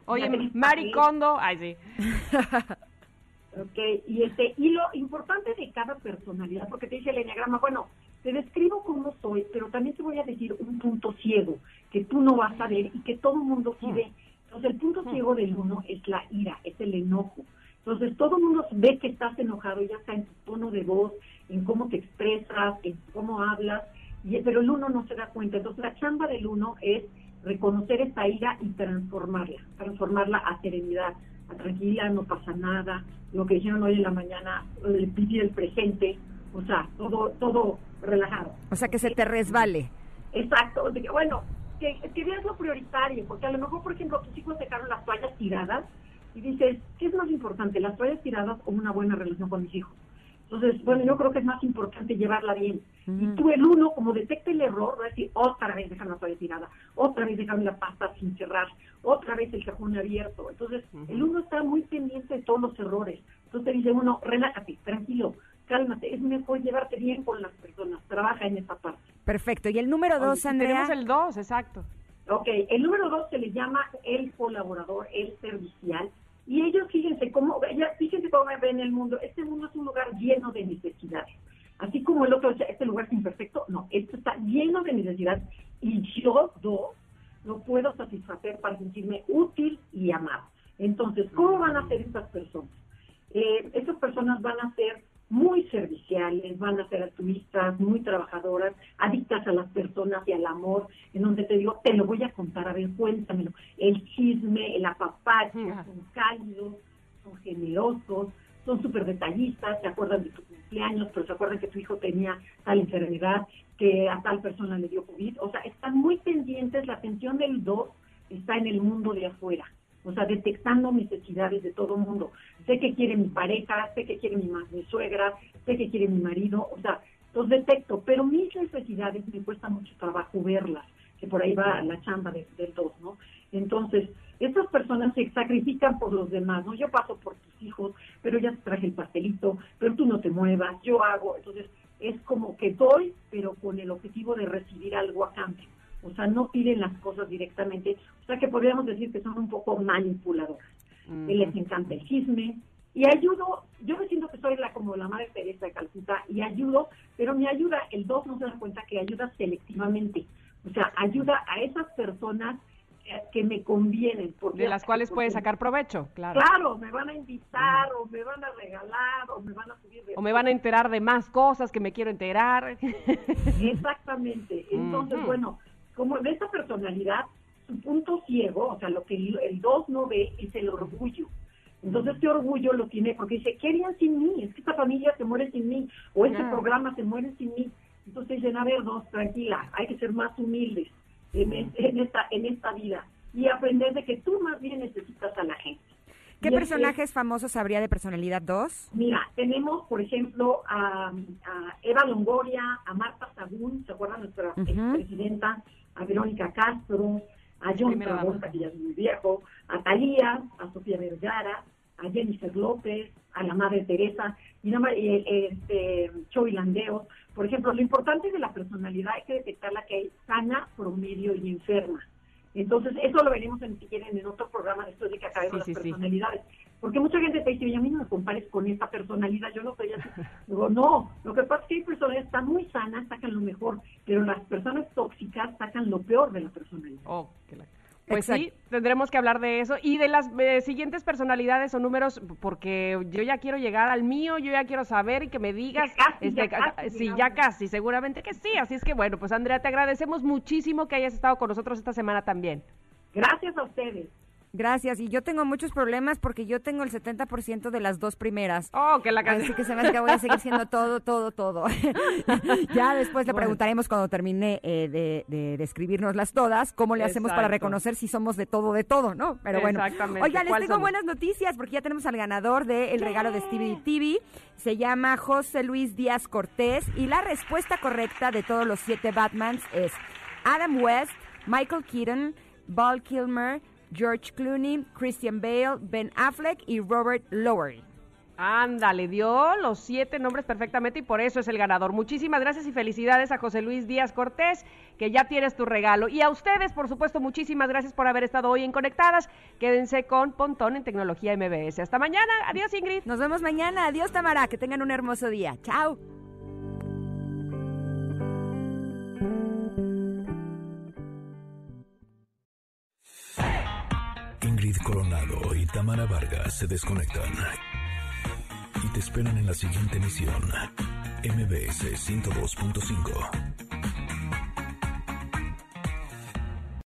Oye, Portman. Kondo, ay sí. Ok, y este y lo importante de cada personalidad, porque te dice el enneagrama, bueno, te describo cómo soy, pero también te voy a decir un punto ciego que tú no vas a ver y que todo el mundo sí ve. Entonces, el punto ciego del uno es la ira, es el enojo. Entonces, todo el mundo ve que estás enojado, ya está en tu tono de voz, en cómo te expresas, en cómo hablas, y, pero el uno no se da cuenta. Entonces, la chamba del uno es reconocer esta ira y transformarla, transformarla a serenidad, a tranquila, no pasa nada, lo que dijeron hoy en la mañana, el vivir el presente, o sea, todo, todo relajado. O sea, que se te resbale. Exacto, bueno, que, que veas lo prioritario, porque a lo mejor, por ejemplo, tus hijos dejaron las toallas tiradas y dices, ¿qué es más importante, las toallas tiradas o una buena relación con mis hijos? Entonces, bueno, yo creo que es más importante llevarla bien. Y tú el uno, como detecta el error, va a decir, otra vez dejaron la toalla tirada, otra vez dejaron la pasta sin cerrar, otra vez el cajón abierto. Entonces, el uno está muy pendiente de todos los errores. Entonces dice uno, relájate, tranquilo, cálmate, es mejor llevarte bien con las personas, trabaja en esa parte. Perfecto. Y el número dos, sí, Andrea. Tenemos el dos, exacto. Ok, el número dos se le llama el colaborador, el servicial. Y ellos, fíjense cómo, ya, fíjense cómo ven el mundo. Este mundo es un lugar lleno de necesidades. Así como el otro este lugar es imperfecto, no, esto está lleno de necesidades. Y yo, dos, lo puedo satisfacer para sentirme útil y amado. Entonces, ¿cómo van a ser estas personas? Eh, estas personas van a ser muy serviciales, van a ser altruistas, muy trabajadoras, adictas a las personas y al amor, en donde te digo, te lo voy a contar, a ver, cuéntamelo. El chisme, el apapacho, son cálidos, son generosos, son súper detallistas, se acuerdan de tu cumpleaños, pero se acuerdan que tu hijo tenía tal enfermedad, que a tal persona le dio COVID. O sea, están muy pendientes, la atención del 2 está en el mundo de afuera. O sea, detectando necesidades de todo mundo. Sé que quiere mi pareja, sé que quiere mi, mi suegra, sé que quiere mi marido, o sea, los detecto, pero mis necesidades me cuesta mucho trabajo verlas, que por ahí va la chamba de- del 2, ¿no? Entonces, estas personas se sacrifican por los demás, ¿no? Yo paso por tus hijos, pero ya te traje el pastelito, pero tú no te muevas, yo hago, entonces es como que doy, pero con el objetivo de recibir algo a cambio. O sea, no piden las cosas directamente, o sea que podríamos decir que son un poco manipuladoras. Y les encanta el chisme, y ayudo, yo me siento que soy la como la madre Teresa de Calcuta y ayudo, pero mi ayuda, el 2 no se da cuenta que ayuda selectivamente, o sea, ayuda a esas personas que me convienen. Porque De las cuales puede sacar provecho, claro. Claro, me van a invitar o me van a regalar o me van a subir de O me van a enterar de más cosas que me quiero enterar. Exactamente. Entonces, bueno, como de esta personalidad, su punto ciego, o sea, lo que el el 2 no ve es el orgullo. Entonces, este orgullo lo tiene porque dice, ¿qué harían sin mí? Es que esta familia se muere sin mí, o este programa se muere sin mí. Entonces dicen, a ver, dos, tranquila, hay que ser más humildes en, es- en esta, en esta vida y aprender de que tú más bien necesitas a la gente. ¿Qué Y personajes famosos habría de personalidad 2? Mira, tenemos, por ejemplo, a, a Eva Longoria, a Marta Sagún, ¿se acuerdan? Nuestra Ujú. presidenta, a Verónica Castro, a John. Travolta, que ya es muy viejo, a Talía, a Sofía Vergara, a Jennifer López, a la Madre Teresa, y eh, este, Choy Landeos. Por ejemplo, lo importante de la personalidad hay que detectarla que hay sana, promedio y enferma. Entonces, eso lo veremos en, si quieren en otro programa después de que acabemos Sí, las sí, sí. personalidades. Porque mucha gente te dice, oye, a mí no me compares con esta personalidad, yo no soy así. <laughs> Digo, no, lo que pasa es que hay personas que están muy sanas, sacan lo mejor, pero las personas tóxicas sacan lo peor de la personalidad. Oh, que la- Pues sí, tendremos que hablar de eso y de las eh, siguientes personalidades o números, porque yo ya quiero llegar al mío, yo ya quiero saber y que me digas. este, ya ca- casi sí, ya casi, seguramente que sí. Así es que bueno, pues Andrea, te agradecemos muchísimo que hayas estado con nosotros esta semana también. Gracias a ustedes. Gracias, y yo tengo muchos problemas porque yo tengo el 70% de las dos primeras. Oh, que la Así que se me hace que voy a seguir siendo todo, todo, todo. <laughs> ya después le Bueno. preguntaremos cuando termine eh, de, de describirnoslas todas, cómo le hacemos para reconocer si somos de todo, de todo, ¿no? Pero bueno. Exactamente. Oigan, les ¿Cuál tengo somos? buenas noticias porque ya tenemos al ganador del regalo de Stevie TV. Se llama José Luis Díaz Cortés y la respuesta correcta de todos los siete Batmans es Adam West, Michael Keaton, Val Kilmer, George Clooney, Christian Bale, Ben Affleck y Robert Lowery. Ándale, dio los siete nombres perfectamente y por eso es el ganador. Muchísimas gracias y felicidades a José Luis Díaz Cortés, que ya tienes tu regalo. Y a ustedes, por supuesto, muchísimas gracias por haber estado hoy en Conectadas. Quédense con Pontón en Tecnología MBS. Hasta mañana. Adiós, Ingrid. Nos vemos mañana. Adiós, Tamara. Que tengan un hermoso día. Chao. Ingrid Coronado y Tamara Vargas se desconectan y te esperan en la siguiente emisión. MBS 102.5.